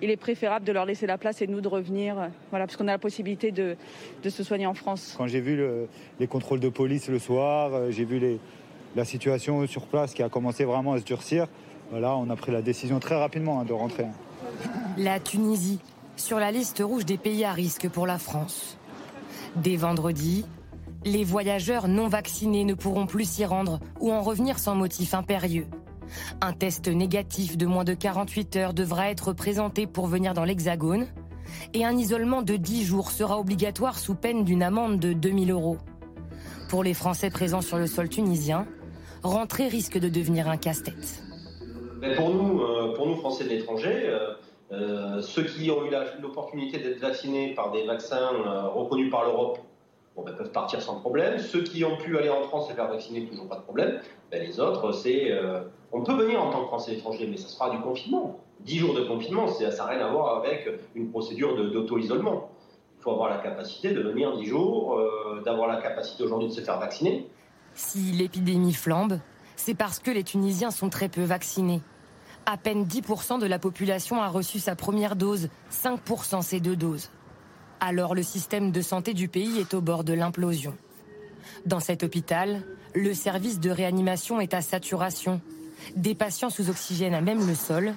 il est préférable de leur laisser la place et nous de revenir, euh, voilà, parce qu'on a la possibilité de, de, se soigner en France. Quand j'ai vu les contrôles de police le soir, j'ai vu les, la situation sur place qui a commencé vraiment à se durcir. Voilà, on a pris la décision très rapidement hein, de rentrer. La Tunisie, sur la liste rouge des pays à risque pour la France. Dès vendredi, les voyageurs non vaccinés ne pourront plus s'y rendre ou en revenir sans motif impérieux. Un test négatif de moins de 48 heures devra être présenté pour venir dans l'Hexagone et un isolement de 10 jours sera obligatoire sous peine d'une amende de 2000 euros. Pour les Français présents sur le sol tunisien, rentrer risque de devenir un casse-tête pour nous, euh, pour nous Français de l'étranger, euh, euh, ceux qui ont eu l'opportunité d'être vaccinés par des vaccins reconnus par l'Europe ben, peuvent partir sans problème. Ceux qui ont pu aller en France et faire vacciner, toujours pas de problème. Ben, les autres, c'est. on peut venir en tant que Français étranger, mais ça sera du confinement. 10 jours de confinement, ça n'a rien à voir avec une procédure d'auto-isolement. Il faut avoir la capacité de venir 10 jours, d'avoir la capacité aujourd'hui de se faire vacciner. Si l'épidémie flambe, c'est parce que les Tunisiens sont très peu vaccinés. À peine 10% de la population a reçu sa première dose, 5% ses deux doses. Alors le système de santé du pays est au bord de l'implosion. Dans cet hôpital, le service de réanimation est à saturation. Des patients sous oxygène à même le sol,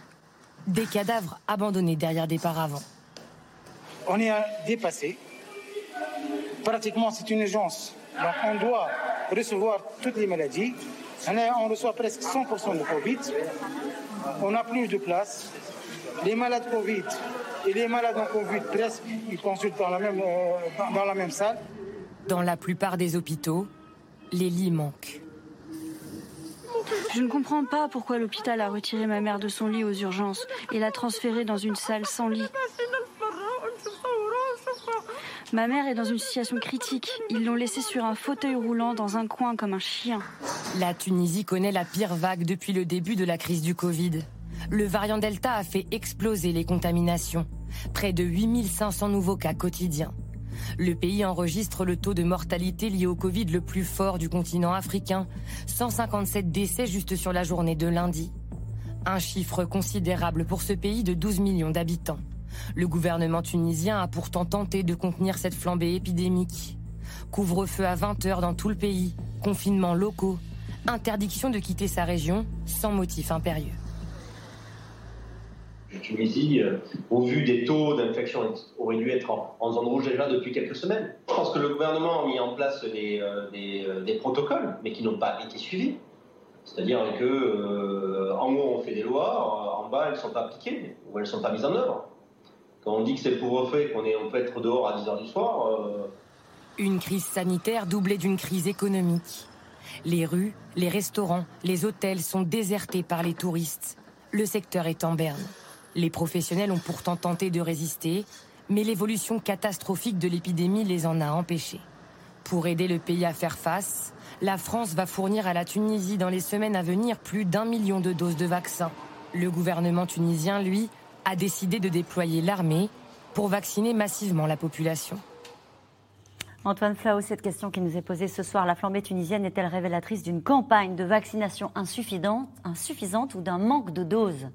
des cadavres abandonnés derrière des paravents. On est dépassé. Pratiquement, c'est une urgence. On doit recevoir toutes les maladies. On reçoit presque 100% de Covid. On n'a plus de place. Les malades Covid et les malades en Covid, presque, ils consultent dans la même, euh, dans la même salle. Dans la plupart des hôpitaux, les lits manquent. Je ne comprends pas pourquoi l'hôpital a retiré ma mère de son lit aux urgences et l'a transférée dans une salle sans lit. Ma mère est dans une situation critique. Ils l'ont laissée sur un fauteuil roulant dans un coin comme un chien. La Tunisie connaît la pire vague depuis le début de la crise du Covid. Le variant Delta a fait exploser les contaminations. Près de 8500 nouveaux cas quotidiens. Le pays enregistre le taux de mortalité lié au Covid le plus fort du continent africain. 157 décès juste sur la journée de lundi. Un chiffre considérable pour ce pays de 12 millions d'habitants. Le gouvernement tunisien a pourtant tenté de contenir cette flambée épidémique. Couvre-feu à 20h dans tout le pays, confinements locaux, interdiction de quitter sa région sans motif impérieux. Tunisie, euh, au vu des taux d'infection, aurait dû être en, zone rouge déjà depuis quelques semaines. Je pense que le gouvernement a mis en place des, euh, euh, des, protocoles, mais qui n'ont pas été suivis. C'est-à-dire que en haut on fait des lois, en bas elles ne sont pas appliquées ou elles ne sont pas mises en œuvre. Quand on dit que c'est le couvre-feu et qu'on on peut être dehors à 10h du soir. Une crise sanitaire doublée d'une crise économique. Les rues, les restaurants, les hôtels sont désertés par les touristes. Le secteur est en berne. Les professionnels ont pourtant tenté de résister, mais l'évolution catastrophique de l'épidémie les en a empêchés. Pour aider le pays à faire face, la France va fournir à la Tunisie dans les semaines à venir plus d'un million de doses de vaccins. Le gouvernement tunisien, lui, a décidé de déployer l'armée pour vacciner massivement la population. Antoine Flao, cette question qui nous est posée ce soir, la flambée tunisienne est-elle révélatrice d'une campagne de vaccination insuffisante, insuffisante ou d'un manque de doses?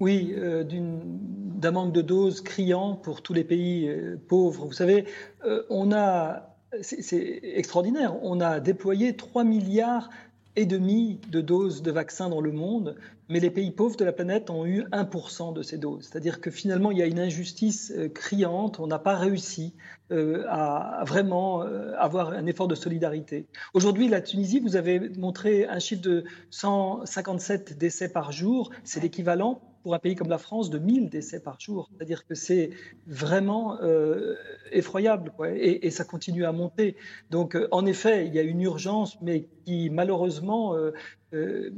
Oui, euh, d'un manque de doses criant pour tous les pays euh, pauvres. Vous savez, euh, on a, c'est extraordinaire, on a déployé 3 milliards et demi de doses de vaccins dans le monde, mais les pays pauvres de la planète ont eu 1% de ces doses. C'est-à-dire que finalement, il y a une injustice criante, on n'a pas réussi à vraiment avoir un effort de solidarité. Aujourd'hui, la Tunisie, vous avez montré un chiffre de 157 décès par jour, c'est l'équivalent pour un pays comme la France de 1000 décès par jour. C'est-à-dire que c'est vraiment euh, effroyable quoi, et, ça continue à monter. Donc euh, en effet, il y a une urgence, mais qui malheureusement euh, euh,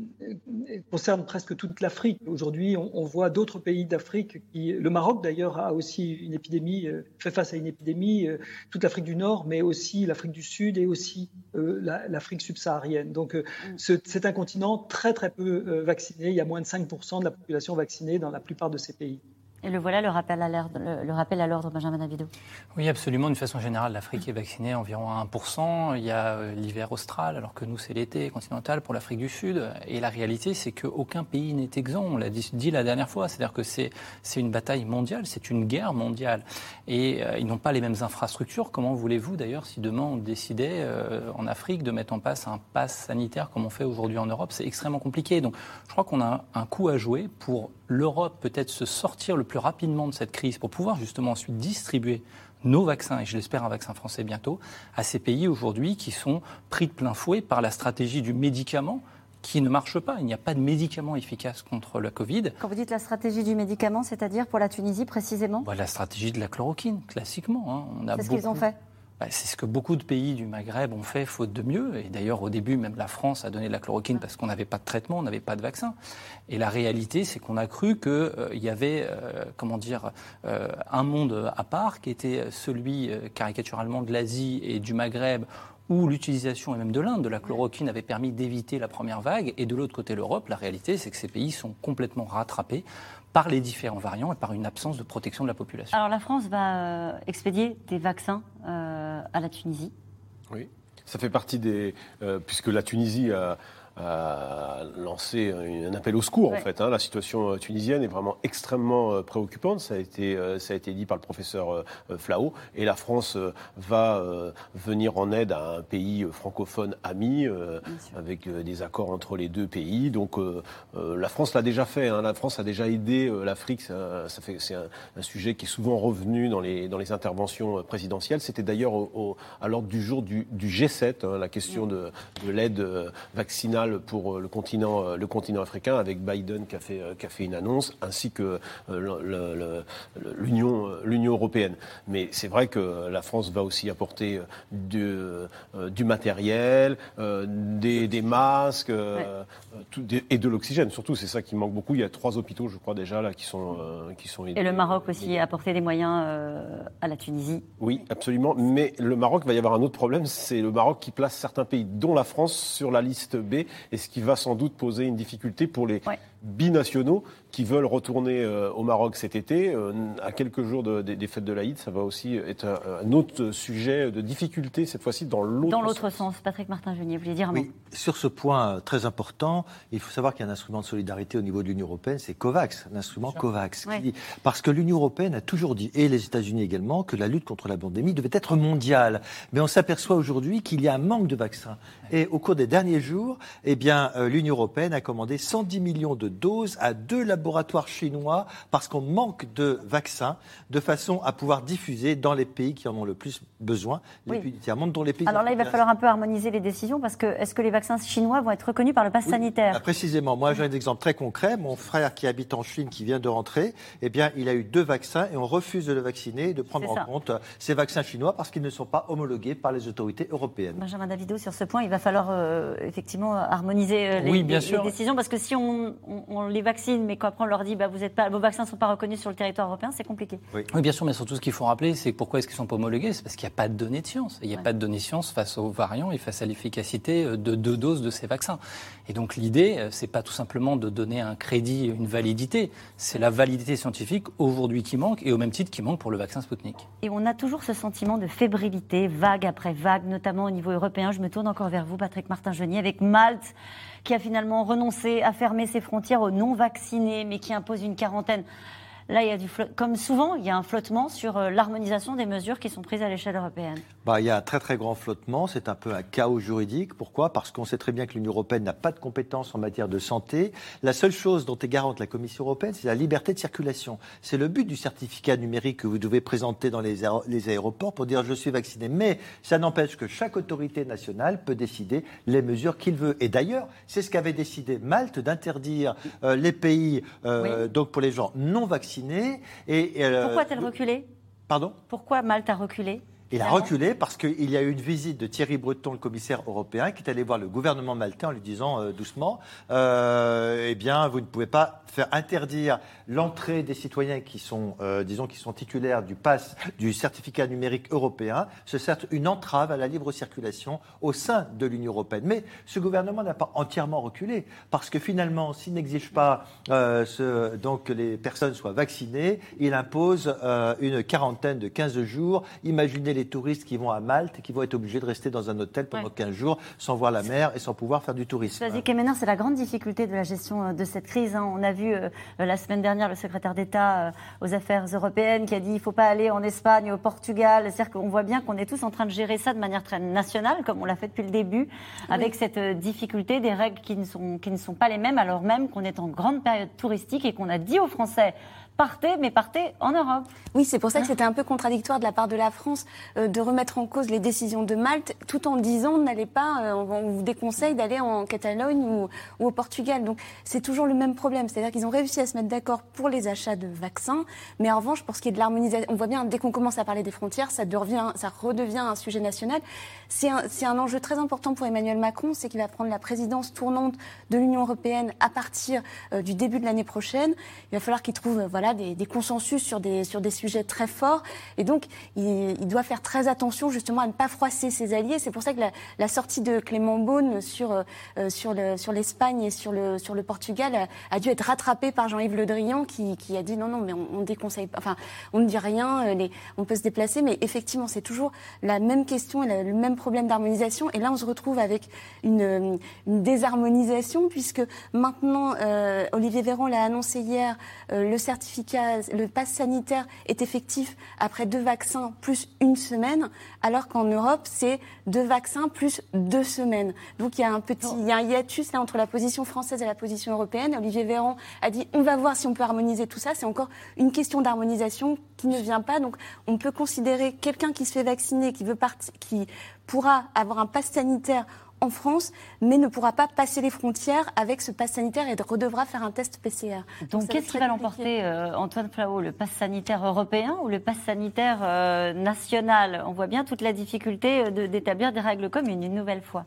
concerne presque toute l'Afrique. Aujourd'hui, on, voit d'autres pays d'Afrique qui, le Maroc d'ailleurs a aussi une épidémie, euh, fait face à une épidémie, euh, toute l'Afrique du Nord, mais aussi l'Afrique du Sud et aussi l'Afrique subsaharienne. Donc, mm. c'est un continent très très peu vacciné. Il y a moins de 5% de la population vaccinée dans la plupart de ces pays. Et le voilà, le rappel à l'ordre, le, Benjamin Davido. Oui, absolument. D'une façon générale, l'Afrique est vaccinée environ à 1%. Il y a euh, l'hiver austral, alors que nous, c'est l'été continental pour l'Afrique du Sud. Et la réalité, c'est qu'aucun pays n'est exempt. On l'a dit, la dernière fois. C'est-à-dire que c'est, c'est une bataille mondiale, c'est une guerre mondiale. Et euh, ils n'ont pas les mêmes infrastructures. Comment voulez-vous, d'ailleurs, si demain on décidait euh, en Afrique de mettre en place un pass sanitaire comme on fait aujourd'hui en Europe? C'est extrêmement compliqué. Donc, je crois qu'on a un coup à jouer pour l'Europe peut-être se sortir le plus rapidement de cette crise pour pouvoir justement ensuite distribuer nos vaccins, et je l'espère un vaccin français bientôt, à ces pays aujourd'hui qui sont pris de plein fouet par la stratégie du médicament qui ne marche pas. Il n'y a pas de médicament efficace contre la Covid. Quand vous dites la stratégie du médicament, c'est-à-dire pour la Tunisie précisément? Bah, La stratégie de la chloroquine, classiquement. Hein. C'est ce qu'ils ont fait c'est ce que beaucoup de pays du Maghreb ont fait faute de mieux. Et d'ailleurs, au début, même la France a donné de la chloroquine parce qu'on n'avait pas de traitement, on n'avait pas de vaccin. Et la réalité, c'est qu'on a cru qu'il euh, y avait, euh, comment dire, euh, un monde à part qui était celui caricaturalement de l'Asie et du Maghreb où l'utilisation, et même de l'Inde, de la chloroquine avait permis d'éviter la première vague, et de l'autre côté l'Europe, la réalité, c'est que ces pays sont complètement rattrapés par les différents variants et par une absence de protection de la population. Alors la France va expédier des vaccins à la Tunisie. Oui, ça fait partie des... Euh, puisque la Tunisie a a lancé un appel au secours en fait. Hein. La situation euh, tunisienne est vraiment extrêmement euh, préoccupante. Ça a été, euh, ça a été dit par le professeur Flao. Et la France va venir en aide à un pays francophone ami avec des accords entre les deux pays. Donc la France l'a déjà fait. Hein. La France a déjà aidé l'Afrique. Ça, fait, c'est un, sujet qui est souvent revenu dans les, dans les interventions présidentielles. C'était d'ailleurs à l'ordre du jour du, G7, hein, la question de, de l'aide vaccinale pour euh, le continent, euh, le continent africain, avec Biden qui a fait, euh, qui a fait une annonce, ainsi que l'Union, européenne. Mais c'est vrai que la France va aussi apporter du, du matériel, des, des, masques et de l'oxygène. Surtout, c'est ça qui manque beaucoup. Il y a trois hôpitaux, je crois déjà là, qui sont, qui sont. Et le Maroc aussi a apporté des moyens à la Tunisie. Oui, absolument. Mais le Maroc va y avoir un autre problème, c'est le Maroc qui place certains pays, dont la France, sur la liste B et ce qui va sans doute poser une difficulté pour les binationaux qui veulent retourner au Maroc cet été, à quelques jours des fêtes de l'Aïd, ça va aussi être un, autre sujet de difficulté, cette fois-ci dans l'autre Dans l'autre sens. Patrick Martin-Genier, vous voulez dire un oui, Sur ce point très important, il faut savoir qu'il y a un instrument de solidarité au niveau de l'Union européenne, c'est COVAX, l'instrument COVAX. parce que l'Union européenne a toujours dit, et les États-Unis également, que la lutte contre la pandémie devait être mondiale. Mais on s'aperçoit aujourd'hui qu'il y a un manque de vaccins. Et au cours des derniers jours, eh bien, euh, l'Union européenne a commandé 110 millions de doses à deux laboratoires chinois parce qu'on manque de vaccins, de façon à pouvoir diffuser dans les pays qui en ont le plus besoin, les pays tiers-monde, dont les pays. Alors là, il va falloir un peu harmoniser les décisions parce que est-ce que les vaccins chinois vont être reconnus par le pass sanitaire? bah, Précisément. Moi, j'ai un exemple très concret. Mon frère qui habite en Chine, qui vient de rentrer, eh bien, il a eu deux vaccins et on refuse de le vacciner et de prendre en compte ces vaccins chinois parce qu'ils ne sont pas homologués par les autorités européennes. Benjamin Davido, sur ce point, il va falloir euh, effectivement harmoniser euh, les, décisions parce que si on, les vaccine mais qu'après on leur dit bah, vous êtes pas, vos vaccins ne sont pas reconnus sur le territoire européen, c'est compliqué. Oui. bien sûr, mais surtout ce qu'il faut rappeler, c'est pourquoi est-ce qu'ils ne sont pas homologués? C'est parce qu'il n'y a pas de données de science. Il n'y a pas de données de science face aux variants et face à l'efficacité euh, de deux doses de ces vaccins. Et donc l'idée, c'est pas tout simplement de donner un crédit, une validité, c'est la validité scientifique aujourd'hui qui manque et au même titre qui manque pour le vaccin Sputnik. Et on a toujours ce sentiment de fébrilité, vague après vague, notamment au niveau européen. Je me tourne encore vers vous, Patrick Martin-Genier, avec Malte, qui a finalement renoncé à fermer ses frontières aux non-vaccinés, mais qui impose une quarantaine. Là, il y a du comme souvent, il y a un flottement sur euh, l'harmonisation des mesures qui sont prises à l'échelle européenne. Bah, il y a un très très grand flottement. C'est un peu un chaos juridique. Pourquoi? Parce qu'on sait très bien que l'Union européenne n'a pas de compétences en matière de santé. La seule chose dont est garante la Commission européenne, c'est la liberté de circulation. C'est le but du certificat numérique que vous devez présenter dans les, les aéroports pour dire je suis vacciné. Mais ça n'empêche que chaque autorité nationale peut décider les mesures qu'il veut. Et d'ailleurs, c'est ce qu'avait décidé Malte d'interdire euh, les pays, euh, donc pour les gens non vaccinés et, euh, Pourquoi a-t-elle reculé? Pardon? Pourquoi Malte a reculé? Il a reculé parce qu'il y a eu une visite de Thierry Breton, le commissaire européen, qui est allé voir le gouvernement maltais en lui disant euh, doucement, euh, eh bien, vous ne pouvez pas faire interdire l'entrée des citoyens qui sont, euh, disons, qui sont titulaires du pass, du certificat numérique européen. C'est certes une entrave à la libre circulation au sein de l'Union européenne. Mais ce gouvernement n'a pas entièrement reculé parce que finalement, s'il n'exige pas ce, donc que les personnes soient vaccinées, il impose une quarantaine de 15 jours. Imaginez les touristes qui vont à Malte et qui vont être obligés de rester dans un hôtel pendant 15 jours sans voir la mer et sans pouvoir faire du tourisme. c'est la grande difficulté de la gestion euh, de cette crise. Hein. On a vu euh, la semaine dernière le secrétaire d'État euh, aux affaires européennes qui a dit il ne faut pas aller en Espagne, au Portugal. C'est-à-dire qu'on voit bien qu'on est tous en train de gérer ça de manière très nationale, comme on l'a fait depuis le début, avec cette difficulté des règles qui ne, sont, qui ne sont pas les mêmes, alors même qu'on est en grande période touristique et qu'on a dit aux Français partez, mais partez en Europe. Oui, c'est pour ça que c'était un peu contradictoire de la part de la France euh, de remettre en cause les décisions de Malte, tout en disant n'allez pas, euh, on vous déconseille d'aller en Catalogne ou, au Portugal. Donc c'est toujours le même problème, c'est-à-dire qu'ils ont réussi à se mettre d'accord pour les achats de vaccins, mais en revanche pour ce qui est de l'harmonisation, on voit bien dès qu'on commence à parler des frontières, ça, devient, ça redevient un sujet national. C'est un, un enjeu très important pour Emmanuel Macron, c'est qu'il va prendre la présidence tournante de l'Union européenne à partir euh, du début de l'année prochaine. Il va falloir qu'il trouve voilà des, consensus sur des, sur des sujets très forts. Et donc, il, doit faire très attention justement à ne pas froisser ses alliés. C'est pour ça que la, sortie de Clément Beaune sur, euh, sur, le, sur l'Espagne et sur le, sur le Portugal a, dû être rattrapée par Jean-Yves Le Drian qui, a dit non, non, mais on, on déconseille pas. Enfin, on ne dit rien, euh, on peut se déplacer, mais effectivement, c'est toujours la même question et le même problème d'harmonisation. Et là, on se retrouve avec une, une désharmonisation puisque maintenant, euh, Olivier Véran l'a annoncé hier, le certificat le pass sanitaire est effectif après deux vaccins plus une semaine, alors qu'en Europe, c'est deux vaccins plus deux semaines. Donc il y a un petit, il y a un hiatus là entre la position française et la position européenne. Olivier Véran a dit on va voir si on peut harmoniser tout ça. C'est encore une question d'harmonisation qui ne vient pas. Donc on peut considérer quelqu'un qui se fait vacciner, qui veut partir, qui pourra avoir un pass sanitaire en France, mais ne pourra pas passer les frontières avec ce pass sanitaire et redevra faire un test PCR. Donc, qu'est-ce qui va l'emporter, euh, Antoine Flau, le pass sanitaire européen ou le pass sanitaire euh, national? On voit bien toute la difficulté euh, d'établir des règles communes une nouvelle fois.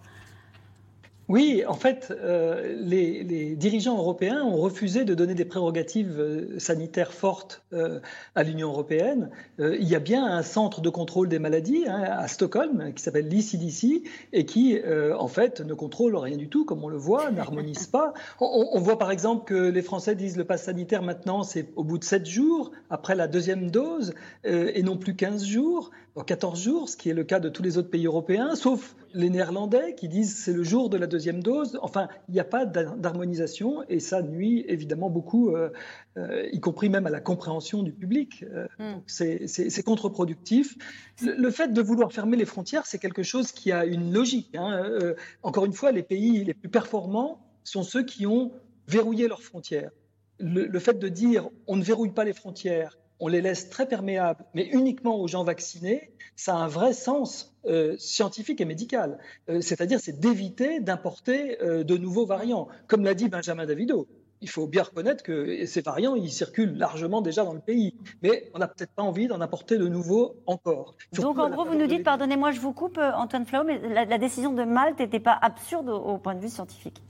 Oui, en fait, euh, les, dirigeants européens ont refusé de donner des prérogatives euh, sanitaires fortes euh, à l'Union européenne. il y a bien un centre de contrôle des maladies hein, à Stockholm qui s'appelle l'ECDC et qui, en fait, ne contrôle rien du tout, comme on le voit, n'harmonise pas. On, on, voit par exemple que les Français disent le pass sanitaire maintenant, c'est au bout de 7 jours après la deuxième dose et non plus 15 jours. 14 jours, ce qui est le cas de tous les autres pays européens, sauf les Néerlandais qui disent c'est le jour de la deuxième dose. Enfin, il n'y a pas d'harmonisation et ça nuit évidemment beaucoup, euh, euh, y compris même à la compréhension du public. Euh, hmm. C'est contre-productif. Le, fait de vouloir fermer les frontières, c'est quelque chose qui a une logique. Hein. encore une fois, les pays les plus performants sont ceux qui ont verrouillé leurs frontières. le fait de dire on ne verrouille pas les frontières, on les laisse très perméables, mais uniquement aux gens vaccinés, ça a un vrai sens euh, scientifique et médical. Euh, c'est-à-dire, c'est d'éviter d'importer euh, de nouveaux variants. Comme l'a dit Benjamin Davido, il faut bien reconnaître que ces variants, ils circulent largement déjà dans le pays. Mais on n'a peut-être pas envie d'en apporter de nouveaux encore. Donc, en gros, vous nous dites, pardonnez-moi, je vous coupe, Antoine Flau, mais la, décision de Malte n'était pas absurde au point de vue scientifique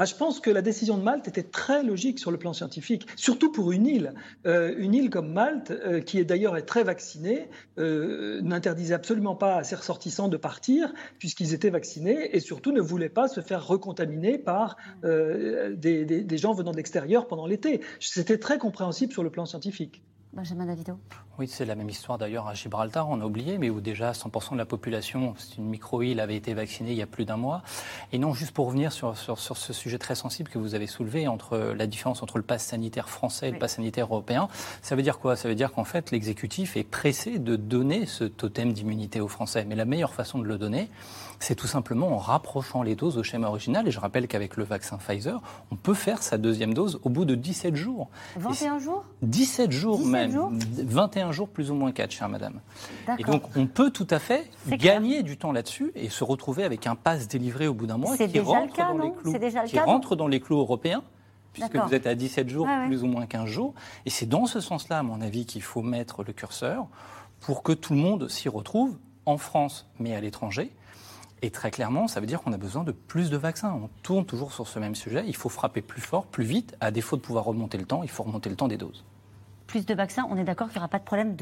ah, je pense que la décision de Malte était très logique sur le plan scientifique, surtout pour une île. Euh, une île comme Malte, euh, qui est d'ailleurs très vaccinée, euh, n'interdisait absolument pas à ses ressortissants de partir, puisqu'ils étaient vaccinés, et surtout ne voulait pas se faire recontaminer par des, des gens venant de l'extérieur pendant l'été. C'était très compréhensible sur le plan scientifique. Benjamin Davido. Oui, c'est la même histoire d'ailleurs à Gibraltar, on a oublié, mais où déjà 100% de la population, c'est une micro-île, avait été vaccinée il y a plus d'un mois. Et non, juste pour revenir sur, sur, ce sujet très sensible que vous avez soulevé, entre la différence entre le pass sanitaire français et le pass sanitaire européen, ça veut dire quoi? Ça veut dire qu'en fait, l'exécutif est pressé de donner ce totem d'immunité aux Français. Mais la meilleure façon de le donner, c'est tout simplement en rapprochant les doses au schéma original. Et je rappelle qu'avec le vaccin Pfizer, on peut faire sa deuxième dose au bout de 17 jours. 21 jours? 17 jours même. 21 jours plus ou moins 4, chère madame. Et donc on peut tout à fait gagner du temps là-dessus et se retrouver avec un pass délivré au bout d'un mois qui, rentre, dans les clous, qui rentre dans les clous européens puisque vous êtes à 17 jours, plus ou moins 15 jours. Et c'est dans ce sens-là, à mon avis, qu'il faut mettre le curseur pour que tout le monde s'y retrouve, en France, mais à l'étranger. Et très clairement, ça veut dire qu'on a besoin de plus de vaccins. On tourne toujours sur ce même sujet. Il faut frapper plus fort, plus vite. À défaut de pouvoir remonter le temps, il faut remonter le temps des doses. Plus de vaccins, on est d'accord qu'il n'y aura pas de problème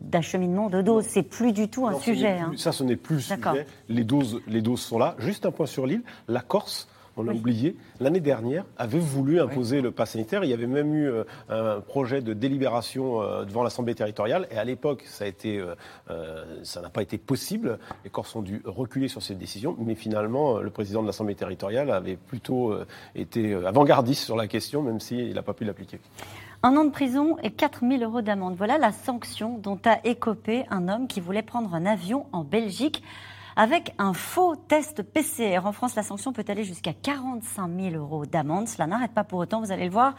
d'acheminement de, de, doses. C'est plus du tout un sujet. Hein. Ça, ce n'est plus le sujet. Les doses, les doses sont là. Juste un point sur l'île. La Corse on l'a oublié, l'année dernière, avait voulu imposer le pass sanitaire? Il y avait même eu euh, un projet de délibération euh, devant l'Assemblée territoriale. Et à l'époque, ça euh, ça n'a pas été possible. Les Corses ont dû reculer sur cette décision. Mais finalement, le président de l'Assemblée territoriale avait plutôt été avant-gardiste sur la question, même s'il n'a pas pu l'appliquer. Un an de prison et 4 000 euros d'amende. Voilà la sanction dont a écopé un homme qui voulait prendre un avion en Belgique avec un faux test PCR. En France, la sanction peut aller jusqu'à 45 000 euros d'amende. Cela n'arrête pas pour autant, vous allez le voir,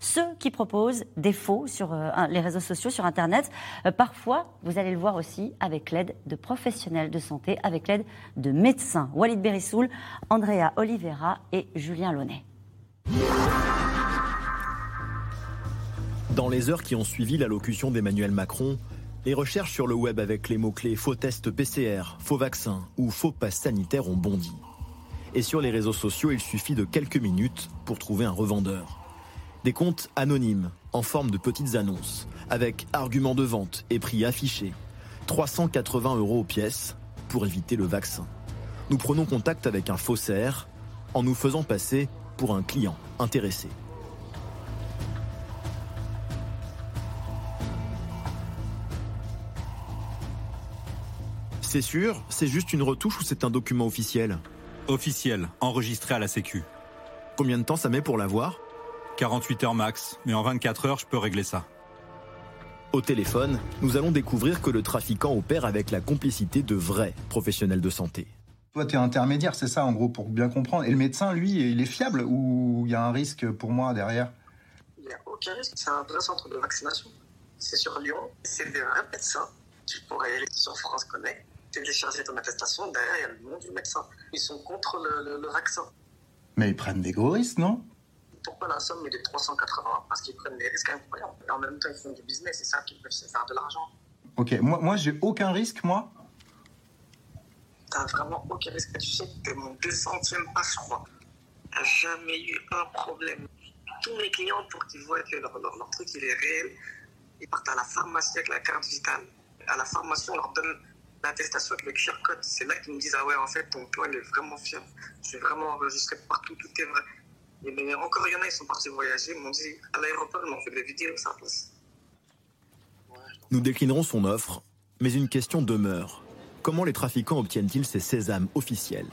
ceux qui proposent des faux sur euh, les réseaux sociaux, sur Internet. Euh, parfois, vous allez le voir aussi avec l'aide de professionnels de santé, avec l'aide de médecins. Walid Berissoul, Andrea Oliveira et Julien Launay. Dans les heures qui ont suivi l'allocution d'Emmanuel Macron, les recherches sur le web avec les mots-clés faux test PCR, faux vaccin ou faux pass sanitaire ont bondi. Et sur les réseaux sociaux, il suffit de quelques minutes pour trouver un revendeur. Des comptes anonymes, en forme de petites annonces, avec arguments de vente et prix affichés. 380 euros aux pièces pour éviter le vaccin. Nous prenons contact avec un faussaire en nous faisant passer pour un client intéressé. C'est sûr, c'est juste une retouche ou c'est un document officiel Officiel, enregistré à la Sécu. Combien de temps ça met pour l'avoir 48 heures max, mais en 24 heures, je peux régler ça. Au téléphone, nous allons découvrir que le trafiquant opère avec la complicité de vrais professionnels de santé. Toi, tu es intermédiaire, c'est ça en gros, pour bien comprendre. Et le médecin, lui, il est fiable ou il y a un risque pour moi derrière Il n'y a aucun risque, c'est un vrai centre de vaccination. C'est sur Lyon, c'est un médecin. Tu pourrais aller sur France Connect télécharger ton attestation, derrière, il y a le nom du médecin. Ils sont contre le, vaccin. Mais ils prennent des gros risques, non? Pourquoi la somme est de 380 Parce qu'ils prennent des risques incroyables. Et en même temps, ils font du business, c'est ça qu'ils peuvent se faire de l'argent. Ok, moi, moi j'ai aucun risque, moi t'as vraiment aucun risque. Tu sais que mon 200e pas, je crois. T'as jamais eu un problème. Tous mes clients, pour qu'ils voient que leur, truc il est réel, ils partent à la pharmacie avec la carte vitale. À la pharmacie, on leur donne l'attestation avec le QR code. C'est là qu'ils me disent Ah ouais, en fait, ton plan il est vraiment fiable. Je suis vraiment enregistré partout, tout est vrai. Et mais encore, il y en a, ils sont partis voyager, ils m'ont dit à l'aéroport, ils m'ont fait des vidéos, ça place. Nous déclinerons son offre, mais une question demeure. Comment les trafiquants obtiennent-ils ces sésames officiels?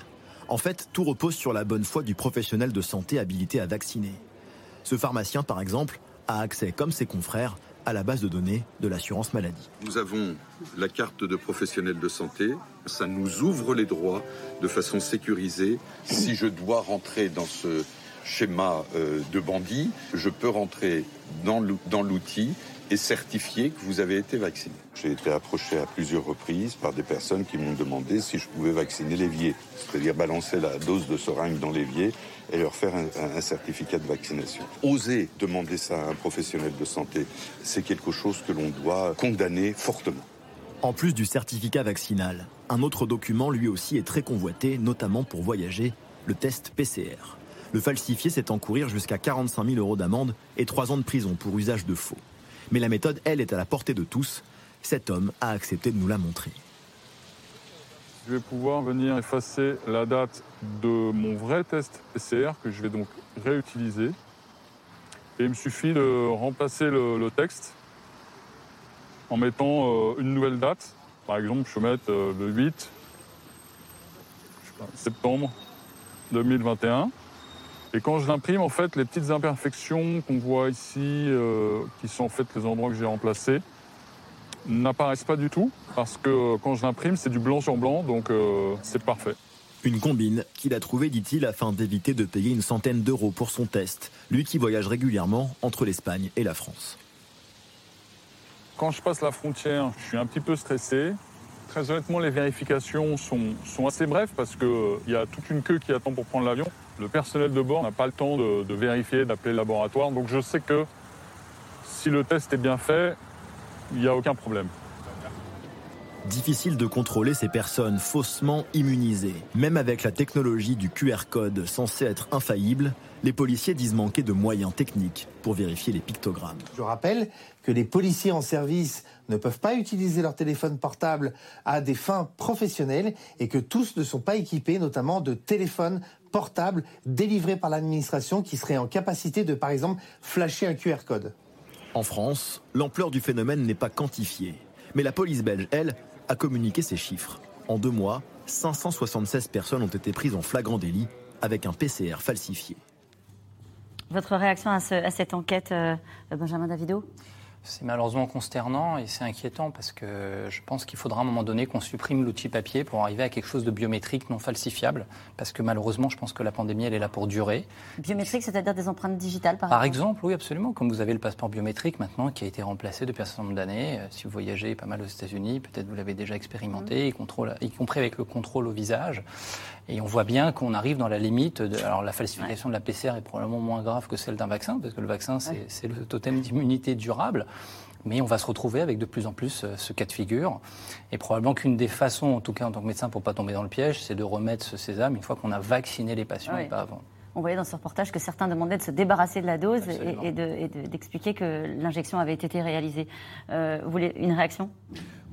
En fait, tout repose sur la bonne foi du professionnel de santé habilité à vacciner. Ce pharmacien, par exemple, a accès, comme ses confrères, à la base de données de l'assurance maladie. Nous avons la carte de professionnel de santé. Ça nous ouvre les droits de façon sécurisée. Si je dois rentrer dans ce schéma euh, de bandit, je peux rentrer dans l'outil et certifier que vous avez été vacciné. J'ai été approché à plusieurs reprises par des personnes qui m'ont demandé si je pouvais vacciner l'évier, c'est-à-dire balancer la dose de seringue dans l'évier et leur faire un, certificat de vaccination. Oser demander ça à un professionnel de santé, c'est quelque chose que l'on doit condamner fortement. En plus du certificat vaccinal, un autre document lui aussi est très convoité, notamment pour voyager, le test PCR. Le falsifié, c'est encourir jusqu'à 45 000 euros d'amende et 3 ans de prison pour usage de faux. Mais la méthode, elle, est à la portée de tous. Cet homme a accepté de nous la montrer. Je vais pouvoir venir effacer la date de mon vrai test PCR que je vais donc réutiliser. Et il me suffit de remplacer le, texte en mettant euh, une nouvelle date. Par exemple, je vais mettre euh, le 8 septembre 2021. Et quand je l'imprime, en fait, les petites imperfections qu'on voit ici, euh, qui sont en fait les endroits que j'ai remplacés, n'apparaissent pas du tout, parce que euh, quand je l'imprime, c'est du blanc sur blanc, donc euh, c'est parfait. Une combine qu'il a trouvée, dit-il, afin d'éviter de payer une centaine d'euros pour son test, lui qui voyage régulièrement entre l'Espagne et la France. Quand je passe la frontière, je suis un petit peu stressé. Très honnêtement, les vérifications sont, sont assez brèves parce qu'il y a toute une queue qui attend pour prendre l'avion. Le personnel de bord n'a pas le temps de, vérifier, d'appeler le laboratoire. Donc je sais que si le test est bien fait, il n'y a aucun problème. Difficile de contrôler ces personnes faussement immunisées. Même avec la technologie du QR code censé être infaillible, les policiers disent manquer de moyens techniques pour vérifier les pictogrammes. Je rappelle que les policiers en service ne peuvent pas utiliser leur téléphone portable à des fins professionnelles et que tous ne sont pas équipés notamment de téléphones portables délivrés par l'administration qui seraient en capacité de par exemple flasher un QR code. En France, l'ampleur du phénomène n'est pas quantifiée. Mais la police belge, elle, a communiqué ces chiffres. En deux mois, 576 personnes ont été prises en flagrant délit avec un PCR falsifié. Votre réaction à, cette enquête, euh, Benjamin Davido? C'est malheureusement consternant et c'est inquiétant parce que je pense qu'il faudra à un moment donné qu'on supprime l'outil papier pour arriver à quelque chose de biométrique non falsifiable. Parce que malheureusement, je pense que la pandémie, elle est là pour durer. Biométrique, c'est-à-dire des empreintes digitales, par, par exemple oui, absolument. Comme vous avez le passeport biométrique maintenant qui a été remplacé depuis un certain nombre d'années. Euh, si vous voyagez pas mal aux États-Unis, peut-être vous l'avez déjà expérimenté, mmh. y, compris avec le contrôle au visage. Et on voit bien qu'on arrive dans la limite. De, alors la falsification de la PCR est probablement moins grave que celle d'un vaccin, parce que le vaccin, c'est le totem d'immunité durable. Mais on va se retrouver avec de plus en plus euh, ce cas de figure. Et probablement qu'une des façons, en tout cas en tant que médecin, pour ne pas tomber dans le piège, c'est de remettre ce sésame une fois qu'on a vacciné les patients et pas avant. On voyait dans ce reportage que certains demandaient de se débarrasser de la dose et, d'expliquer que l'injection avait été réalisée. Euh, vous voulez une réaction?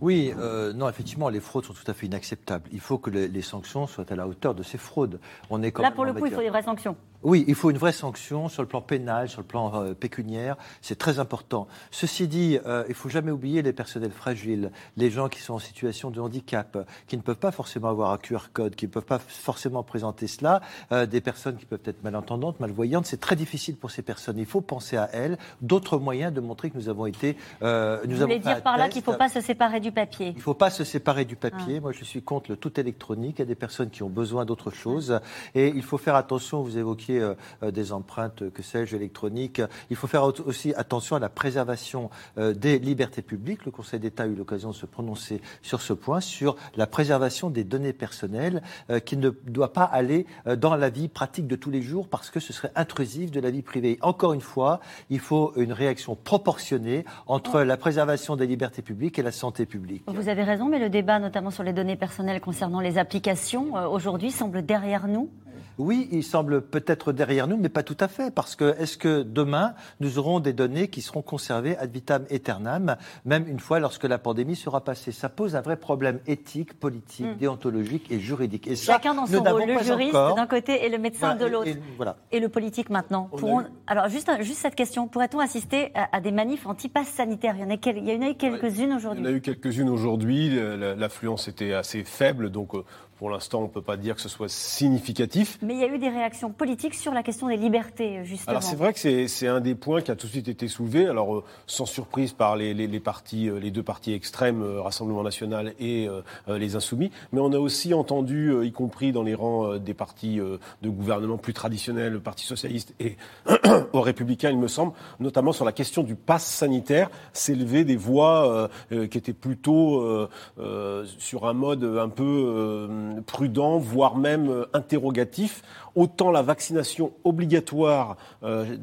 Oui, euh, non, effectivement, les fraudes sont tout à fait inacceptables. Il faut que les, sanctions soient à la hauteur de ces fraudes. On est Là, pour le coup, il faut des vraies sanctions. Oui, il faut une vraie sanction sur le plan pénal, sur le plan euh, pécuniaire. C'est très important. Ceci dit, euh, il faut jamais oublier les personnels fragiles, les gens qui sont en situation de handicap, qui ne peuvent pas forcément avoir un QR code, qui ne peuvent pas forcément présenter cela, euh, des personnes qui peuvent être malentendantes, malvoyantes. C'est très difficile pour ces personnes. Il faut penser à elles. D'autres moyens de montrer que nous avons été. Nous Vous voulez dire par là qu'il ne faut pas se séparer du papier Il ne faut pas se séparer du papier. Ah. Moi, je suis contre le tout électronique. Il y a des personnes qui ont besoin d'autre chose. Et il faut faire attention, vous évoquiez euh, euh, des empreintes, que sais-je, électroniques. Il faut faire aussi attention à la préservation euh, des libertés publiques. Le Conseil d'État a eu l'occasion de se prononcer sur ce point, sur la préservation des données personnelles, qui ne doit pas aller dans la vie pratique de tous les jours parce que ce serait intrusif de la vie privée. Encore une fois, il faut une réaction proportionnée entre la préservation des libertés publiques et la santé publique Vous avez raison, mais le débat, notamment sur les données personnelles concernant les applications, aujourd'hui semble derrière nous. Oui, il semble peut-être derrière nous, mais pas tout à fait, parce que est-ce que demain, nous aurons des données qui seront conservées ad vitam aeternam, même une fois lorsque la pandémie sera passée? Ça pose un vrai problème éthique, politique, hmm. déontologique et juridique. Et Chacun dans son rôle, le juriste d'un côté et le médecin de l'autre. Et, le politique maintenant. Alors, juste, juste cette question, pourrait-on assister à, des manifs anti-pass sanitaires? Il y, en a il y en a eu quelques-unes aujourd'hui. Il y en a eu quelques-unes aujourd'hui. L'affluence était assez faible, donc euh, pour l'instant, on ne peut pas dire que ce soit significatif. Mais il y a eu des réactions politiques sur la question des libertés, justement. Alors c'est vrai que c'est un des points qui a tout de suite été soulevé. Alors euh, sans surprise par les, les, partis, euh, les deux partis extrêmes, euh, Rassemblement national et les Insoumis. Mais on a aussi entendu, y compris dans les rangs des partis de gouvernement plus traditionnels, le Parti socialiste et aux Républicains, il me semble, notamment sur la question du pass sanitaire, s'élever des voix qui étaient plutôt sur un mode un peu prudent, voire même euh, interrogatif. Autant la vaccination obligatoire euh,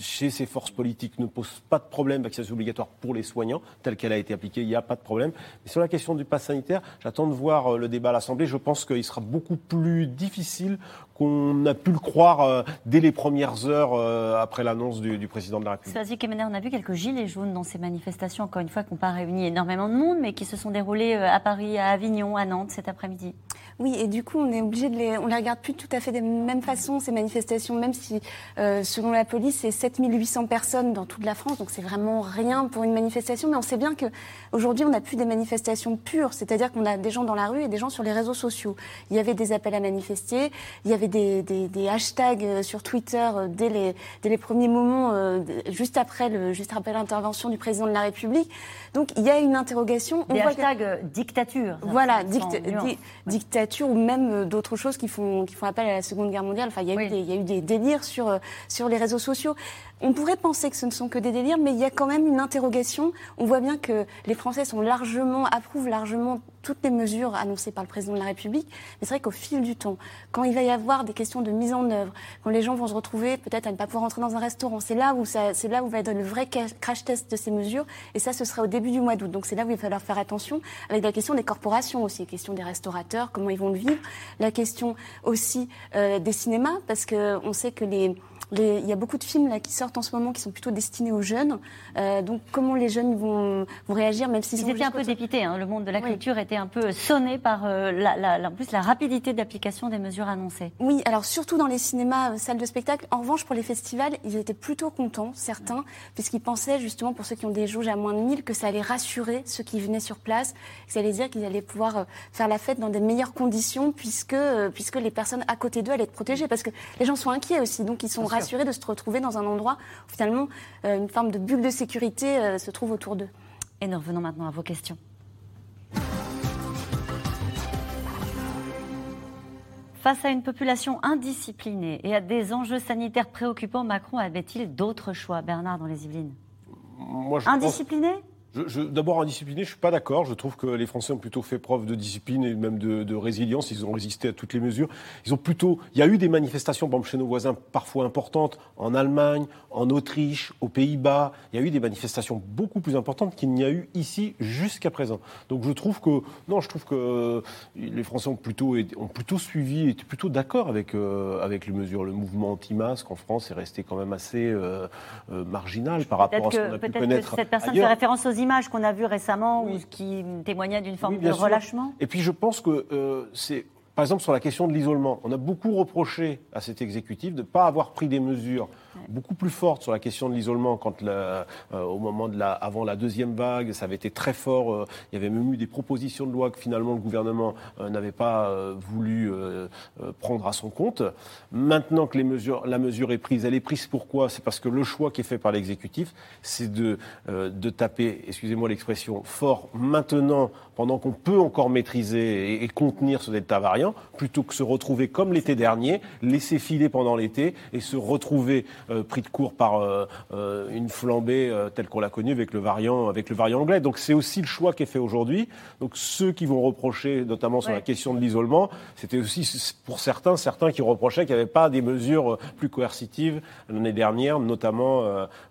chez ces forces politiques ne pose pas de problème, vaccination obligatoire pour les soignants, telle qu'elle a été appliquée, il n'y a pas de problème. Mais sur la question du pass sanitaire, j'attends de voir euh, le débat à l'Assemblée. Je pense qu'il sera beaucoup plus difficile qu'on a pu le croire dès les premières heures après l'annonce du, président de la République. on a vu quelques gilets jaunes dans ces manifestations, encore une fois, qui n'ont pas réuni énormément de monde, mais qui se sont déroulées à Paris, à Avignon, à Nantes cet après-midi. Oui, et du coup, on est obligé de les, on les regarde plus tout à fait de la même façon ces manifestations, même si, euh, selon la police, c'est 7800 personnes dans toute la France, donc c'est vraiment rien pour une manifestation. Mais on sait bien que aujourd'hui, on n'a plus des manifestations pures, c'est-à-dire qu'on a des gens dans la rue et des gens sur les réseaux sociaux. Il y avait des appels à manifester, il y avait des, des, des hashtags euh, sur Twitter euh, dès les, dès les premiers moments, euh, juste après le, juste après l'intervention du président de la République. Donc il y a une interrogation. On des hashtags dictature. Voilà, dictature ou même euh, d'autres choses qui font, qui font appel à la Seconde Guerre mondiale. Enfin, il y a, eu, des, il y a eu des délires sur, euh, sur les réseaux sociaux. On pourrait penser que ce ne sont que des délires, mais il y a quand même une interrogation. On voit bien que les Français sont largement, approuvent largement toutes les mesures annoncées par le président de la République. Mais c'est vrai qu'au fil du temps, quand il va y avoir des questions de mise en œuvre, quand les gens vont se retrouver peut-être à ne pas pouvoir entrer dans un restaurant, c'est là où c'est là où va être le vrai crash test de ces mesures. Et ça, ce sera au début du mois d'août. Donc c'est là où il va falloir faire attention avec la question des corporations aussi, la question des restaurateurs, comment ils vont le vivre, la question aussi euh, des cinémas, parce que on sait que les il y a beaucoup de films là, qui sortent en ce moment qui sont plutôt destinés aux jeunes. Euh, donc comment les jeunes vont, vont réagir, même s'ils Ils étaient un peu dépités. Hein. Le monde de la culture était un peu sonné par euh, la, en plus la rapidité d'application des mesures annoncées. Oui, alors surtout dans les cinémas, euh, salles de spectacle. En revanche, pour les festivals, ils étaient plutôt contents, certains, puisqu'ils pensaient justement, pour ceux qui ont des jauges à moins de 1000, que ça allait rassurer ceux qui venaient sur place, que ça allait dire qu'ils allaient pouvoir faire la fête dans des meilleures conditions, puisque, puisque les personnes à côté d'eux allaient être protégées. Parce que les gens sont inquiets aussi, donc ils sont rassurés de se retrouver dans un endroit où finalement euh, une forme de bulle de sécurité euh, se trouve autour d'eux. Et nous revenons maintenant à vos questions. Face à une population indisciplinée et à des enjeux sanitaires préoccupants, Macron avait-il d'autres choix Bernard dans les Yvelines? Indiscipliné? D'abord, indiscipliné, je ne suis pas d'accord. Je trouve que les Français ont plutôt fait preuve de discipline et même de, résilience. Ils ont résisté à toutes les mesures. Ils ont plutôt. Il y a eu des manifestations, par exemple, chez nos voisins, parfois importantes, en Allemagne, en Autriche, aux Pays-Bas. Il y a eu des manifestations beaucoup plus importantes qu'il n'y a eu ici jusqu'à présent. Donc je trouve que. Non, je trouve que euh, les Français ont plutôt, ont plutôt suivi, étaient plutôt d'accord avec, euh, avec les mesures. Le mouvement anti-masque en France est resté quand même assez euh, marginal par rapport à ce qu'on a pu connaître. Que cette personne fait référence aux images qu'on a vues récemment ou qui témoignaient d'une forme de relâchement. Et puis je pense que euh, c'est par exemple, sur la question de l'isolement, on a beaucoup reproché à cet exécutif de ne pas avoir pris des mesures beaucoup plus fortes sur la question de l'isolement quand euh, au moment de la, avant la deuxième vague, ça avait été très fort. Euh, il y avait même eu des propositions de loi que finalement le gouvernement euh, n'avait pas voulu prendre à son compte. Maintenant que les mesures, la mesure est prise, elle est prise pourquoi? C'est parce que le choix qui est fait par l'exécutif, c'est de, de taper, excusez-moi l'expression, fort maintenant, pendant qu'on peut encore maîtriser et, et contenir ce delta variant, plutôt que se retrouver comme l'été dernier, laisser filer pendant l'été et se retrouver pris de court par une flambée telle qu'on l'a connue avec le variant, avec le variant anglais. Donc c'est aussi le choix qui est fait aujourd'hui. Donc ceux qui vont reprocher, notamment sur la question de l'isolement, c'était aussi pour certains, certains qui reprochaient qu'il n'y avait pas des mesures plus coercitives l'année dernière, notamment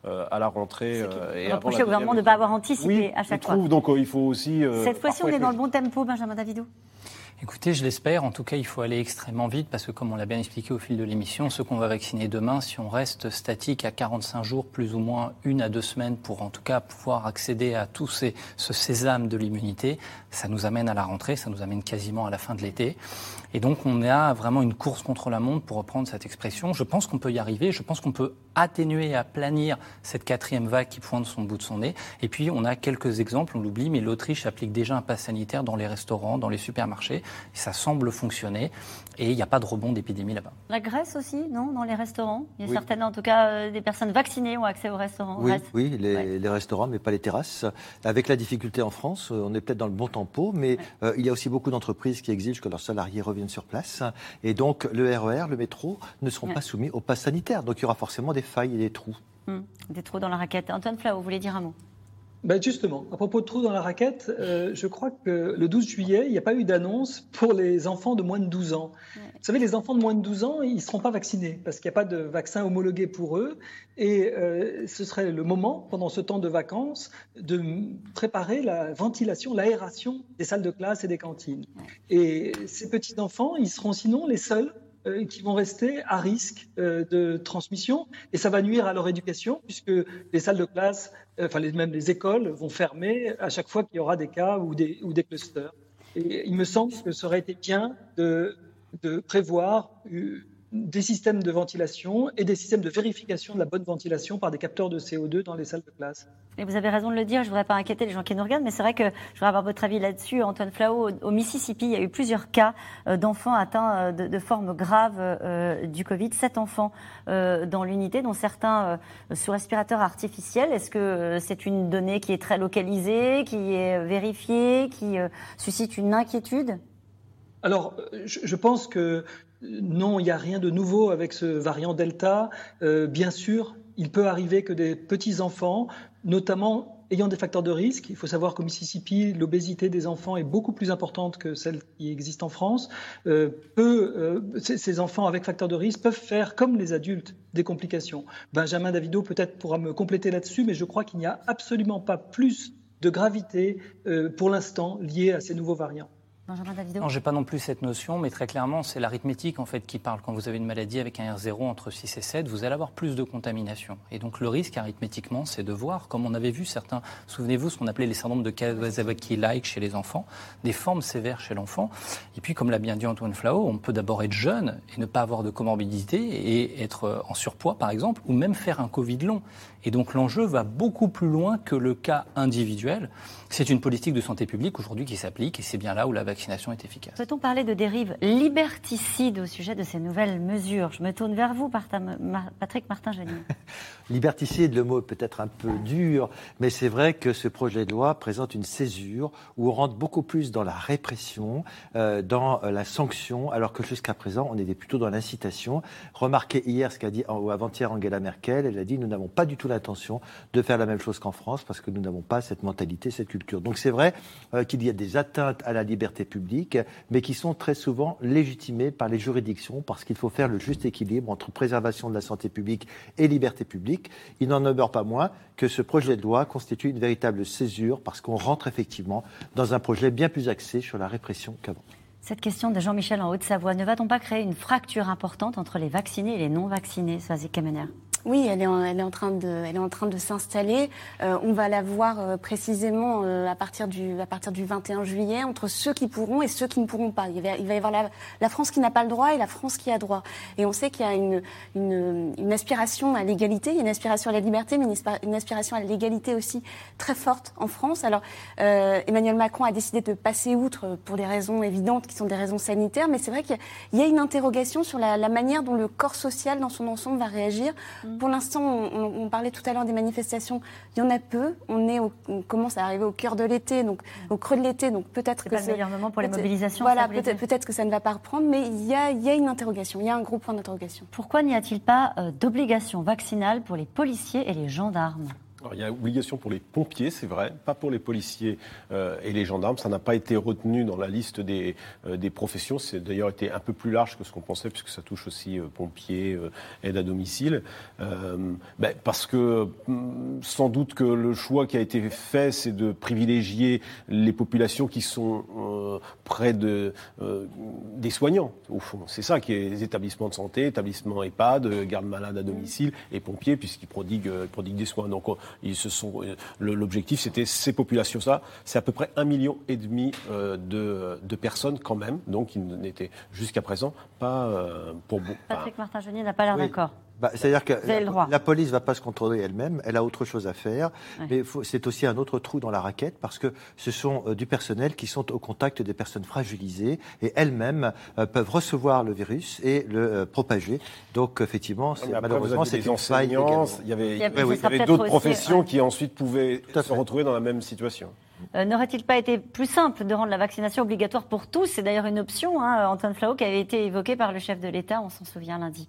à la rentrée. et reprocher au gouvernement de ne pas avoir anticipé à chaque fois. donc il faut aussi. Cette fois-ci, on est dans le bon tempo, Benjamin Davidou. Écoutez, je l'espère. En tout cas, il faut aller extrêmement vite parce que, comme on l'a bien expliqué au fil de l'émission, ceux qu'on va vacciner demain, si on reste statique à 45 jours, plus ou moins une à deux semaines, pour en tout cas pouvoir accéder à tout ce sésame de l'immunité, ça nous amène à la rentrée, ça nous amène quasiment à la fin de l'été. Et donc, on a vraiment une course contre la montre, pour reprendre cette expression. Je pense qu'on peut y arriver. Je pense qu'on peut atténuer et aplanir cette quatrième vague qui pointe son bout de son nez. Et puis, on a quelques exemples, on l'oublie, mais l'Autriche applique déjà un pass sanitaire dans les restaurants, dans les supermarchés. Ça semble fonctionner. Et il n'y a pas de rebond d'épidémie là-bas. La Grèce aussi, non Dans les restaurants? Il y a certaines, en tout cas, euh, des personnes vaccinées ont accès aux restaurants. Oui, oui les, restaurants, mais pas les terrasses. Avec la difficulté en France, euh, on est peut-être dans le bon tempo, mais euh, il y a aussi beaucoup d'entreprises qui exigent que leurs salariés reviennent sur place. Et donc, le RER, e le métro ne seront pas soumis au pass sanitaire. Donc, il y aura forcément des failles et des trous. Hmm. des trous dans la raquette. Antoine Flau, vous voulez dire un mot? Ben justement, à propos de trous dans la raquette, euh, je crois que le 12 juillet, il n'y a pas eu d'annonce pour les enfants de moins de 12 ans. Vous savez, les enfants de moins de 12 ans, ils ne seront pas vaccinés parce qu'il n'y a pas de vaccin homologué pour eux. Et euh, ce serait le moment, pendant ce temps de vacances, de préparer la ventilation, l'aération des salles de classe et des cantines. Et ces petits-enfants, ils seront sinon les seuls euh, qui vont rester à risque euh, de transmission et ça va nuire à leur éducation puisque les salles de classe, euh, enfin même les écoles vont fermer à chaque fois qu'il y aura des cas ou des, ou des clusters. Et il me semble que ça aurait été bien de, de prévoir des systèmes de ventilation et des systèmes de vérification de la bonne ventilation par des capteurs de CO2 dans les salles de classe. Et vous avez raison de le dire, je ne voudrais pas inquiéter les gens qui nous regardent, mais c'est vrai que je voudrais avoir votre avis là-dessus. Antoine Flau, au, Mississippi, il y a eu plusieurs cas euh, d'enfants atteints euh, de, de formes graves euh, du Covid. Sept enfants dans l'unité, dont certains sous respirateur artificiel. Est-ce que c'est une donnée qui est très localisée, qui est vérifiée, qui suscite une inquiétude? Alors, je pense que non, il n'y a rien de nouveau avec ce variant Delta. Euh, bien sûr, il peut arriver que des petits-enfants, notamment ayant des facteurs de risque, il faut savoir qu'au Mississippi, l'obésité des enfants est beaucoup plus importante que celle qui existe en France, euh, euh, ces enfants avec facteurs de risque peuvent faire, comme les adultes, des complications. Benjamin Davido peut-être pourra me compléter là-dessus, mais je crois qu'il n'y a absolument pas plus de gravité pour l'instant liée à ces nouveaux variants. Non, j'ai pas non plus cette notion, mais très clairement, c'est l'arithmétique en fait qui parle. Quand vous avez une maladie avec un R0 entre 6 et 7, vous allez avoir plus de contamination. Et donc le risque arithmétiquement, c'est de voir, comme on avait vu certains, souvenez-vous, ce qu'on appelait les syndromes de Kawasaki-like chez les enfants, des formes sévères chez l'enfant. Et puis, comme l'a bien dit Antoine Flao, on peut d'abord être jeune et ne pas avoir de comorbidité et être en surpoids, par exemple, ou même faire un Covid long. Et donc l'enjeu va beaucoup plus loin que le cas individuel. C'est une politique de santé publique aujourd'hui qui s'applique et c'est bien là où la vaccination est efficace. Peut-on parler de dérives liberticides au sujet de ces nouvelles mesures Je me tourne vers vous, Patrick Martin-Génier. liberticide, le mot est peut-être un peu dur, mais c'est vrai que ce projet de loi présente une césure où on rentre beaucoup plus dans la répression, euh, dans euh, la sanction, alors que jusqu'à présent, on était plutôt dans l'incitation. Remarquez hier ce qu'a dit ou avant-hier Angela Merkel, elle a dit nous n'avons pas du tout l'intention de faire la même chose qu'en France parce que nous n'avons pas cette mentalité, cette culture. Donc c'est vrai euh, qu'il y a des atteintes à la liberté publique, mais qui sont très souvent légitimées par les juridictions parce qu'il faut faire le juste équilibre entre préservation de la santé publique et liberté publique. Il n'en demeure pas moins que ce projet de loi constitue une véritable césure parce qu'on rentre effectivement dans un projet bien plus axé sur la répression qu'avant. Cette question de Jean-Michel en Haute-Savoie, ne va-t-on pas créer une fracture importante entre les vaccinés et les non-vaccinés, Swazik Kemener? Oui, elle est en, elle est en train de, elle est en train de s'installer. Euh, on va la voir euh, précisément euh, à partir du, à partir du 21 juillet entre ceux qui pourront et ceux qui ne pourront pas. Il va, y avoir la, la, France qui n'a pas le droit et la France qui a droit. Et on sait qu'il y a une, une, une aspiration à l'égalité, une aspiration à la liberté, mais une, aspiration à l'égalité aussi très forte en France. Alors, Emmanuel Macron a décidé de passer outre pour des raisons évidentes qui sont des raisons sanitaires, mais c'est vrai qu'il y, a une interrogation sur la, la, manière dont le corps social dans son ensemble va réagir. Pour l'instant, on, parlait tout à l'heure des manifestations. Il y en a peu. On, est on commence à arriver au cœur de l'été, donc au creux de l'été. Donc peut-être que c'est le meilleur moment pour les mobilisations. Voilà, peut-être que ça ne va pas reprendre, mais il y a, il y a une interrogation. Il y a un gros point d'interrogation. Pourquoi n'y a-t-il pas euh, d'obligation vaccinale pour les policiers et les gendarmes? Il y a obligation pour les pompiers, c'est vrai, pas pour les policiers euh, et les gendarmes. Ça n'a pas été retenu dans la liste des, euh, des professions. C'est d'ailleurs été un peu plus large que ce qu'on pensait, puisque ça touche aussi euh, pompiers, aide à domicile. Ben, parce que mm, sans doute que le choix qui a été fait, c'est de privilégier les populations qui sont près de, des soignants, au fond. C'est ça qui est les établissements de santé, établissements EHPAD, garde malade à domicile et pompiers, puisqu'ils prodiguent, prodiguent des soins. Ils se sont, euh, l'objectif, c'était ces populations-là. C'est à peu près un million et demi euh, de, de personnes quand même. Donc, ils n'étaient jusqu'à présent pas euh, pour beaucoup. Patrick Martin-Genier n'a pas l'air d'accord. Bah, c'est-à-dire que la, police ne va pas se contrôler elle-même, elle a autre chose à faire. Mais c'est aussi un autre trou dans la raquette parce que ce sont euh, du personnel qui sont au contact des personnes fragilisées et elles-mêmes euh, peuvent recevoir le virus et le euh, propager. Donc effectivement, malheureusement, c'est une faille. Il y avait, d'autres professions qui ensuite pouvaient se retrouver dans la même situation. N'aurait-il pas été plus simple de rendre la vaccination obligatoire pour tous? C'est d'ailleurs une option, hein, Antoine Flau, qui avait été évoquée par le chef de l'État, on s'en souvient lundi.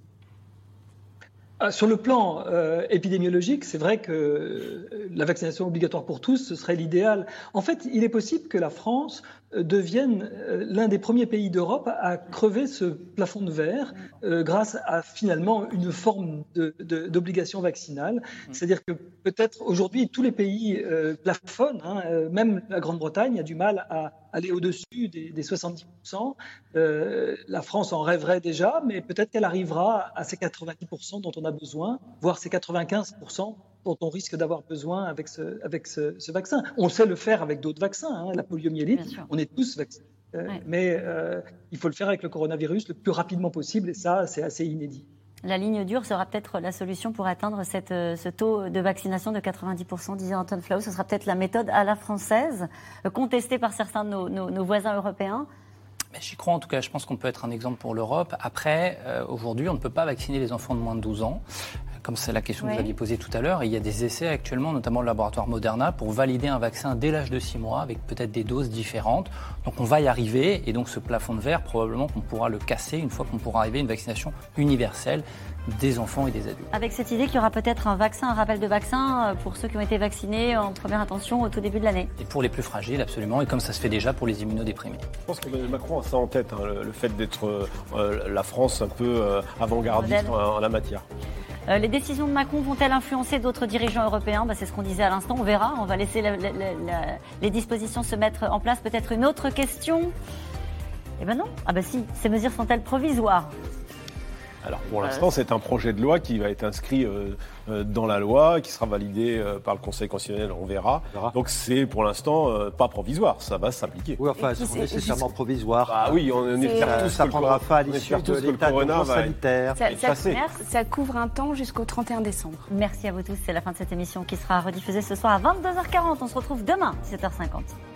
Ah, sur le plan euh, épidémiologique, c'est vrai que euh, la vaccination obligatoire pour tous, ce serait l'idéal. En fait, il est possible que la France euh, devienne l'un des premiers pays d'Europe à crever ce plafond de verre grâce à finalement une forme d'obligation vaccinale. C'est-à-dire que peut-être aujourd'hui, tous les pays plafonnent, hein, même la Grande-Bretagne a du mal à aller au-dessus des, 70%. la France en rêverait déjà, mais peut-être qu'elle arrivera à ces 90% dont on a besoin, voire ces 95% dont on risque d'avoir besoin avec, ce, avec ce, vaccin. On sait le faire avec d'autres vaccins, hein, la poliomyélite, on est tous vaccinés. Euh, mais euh, il faut le faire avec le coronavirus le plus rapidement possible, et ça, c'est assez inédit. La ligne dure sera peut-être la solution pour atteindre cette, euh, ce taux de vaccination de 90%, disait Anton Flau. Ce sera peut-être la méthode à la française, contestée par certains de nos voisins européens. J'y crois en tout cas, je pense qu'on peut être un exemple pour l'Europe. Après, euh, aujourd'hui, on ne peut pas vacciner les enfants de moins de 12 ans, comme c'est la question que vous aviez posée tout à l'heure. Il y a des essais actuellement, notamment le laboratoire Moderna, pour valider un vaccin dès l'âge de 6 mois, avec peut-être des doses différentes. Donc on va y arriver, et donc ce plafond de verre, probablement qu'on pourra le casser une fois qu'on pourra arriver à une vaccination universelle des enfants et des adultes. Avec cette idée qu'il y aura peut-être un vaccin, un rappel de vaccin euh, pour ceux qui ont été vaccinés en première intention au tout début de l'année. Et pour les plus fragiles, absolument, et comme ça se fait déjà pour les immunodéprimés. Je pense que Macron a ça en tête, hein, le, fait d'être euh, euh, la France un peu avant-gardiste en, la matière. les décisions de Macron vont-elles influencer d'autres dirigeants européens? Bah, C'est ce qu'on disait à l'instant, on verra. On va laisser les dispositions se mettre en place. Peut-être une autre question? Eh ben non. Ah bah si, ces mesures sont-elles provisoires? Alors pour l'instant, c'est un projet de loi qui va être inscrit euh, euh, dans la loi, qui sera validé euh, par le Conseil constitutionnel, on verra. Donc c'est pour l'instant pas provisoire, ça va s'appliquer. Oui, enfin, c'est nécessairement provisoire. Ah oui, on, espère tous ça prendra fin à l'issue de l'état sanitaire. Ça, ça, couvre un temps jusqu'au 31 décembre. Merci à vous tous, c'est la fin de cette émission qui sera rediffusée ce soir à 22h40. On se retrouve demain, 7h50.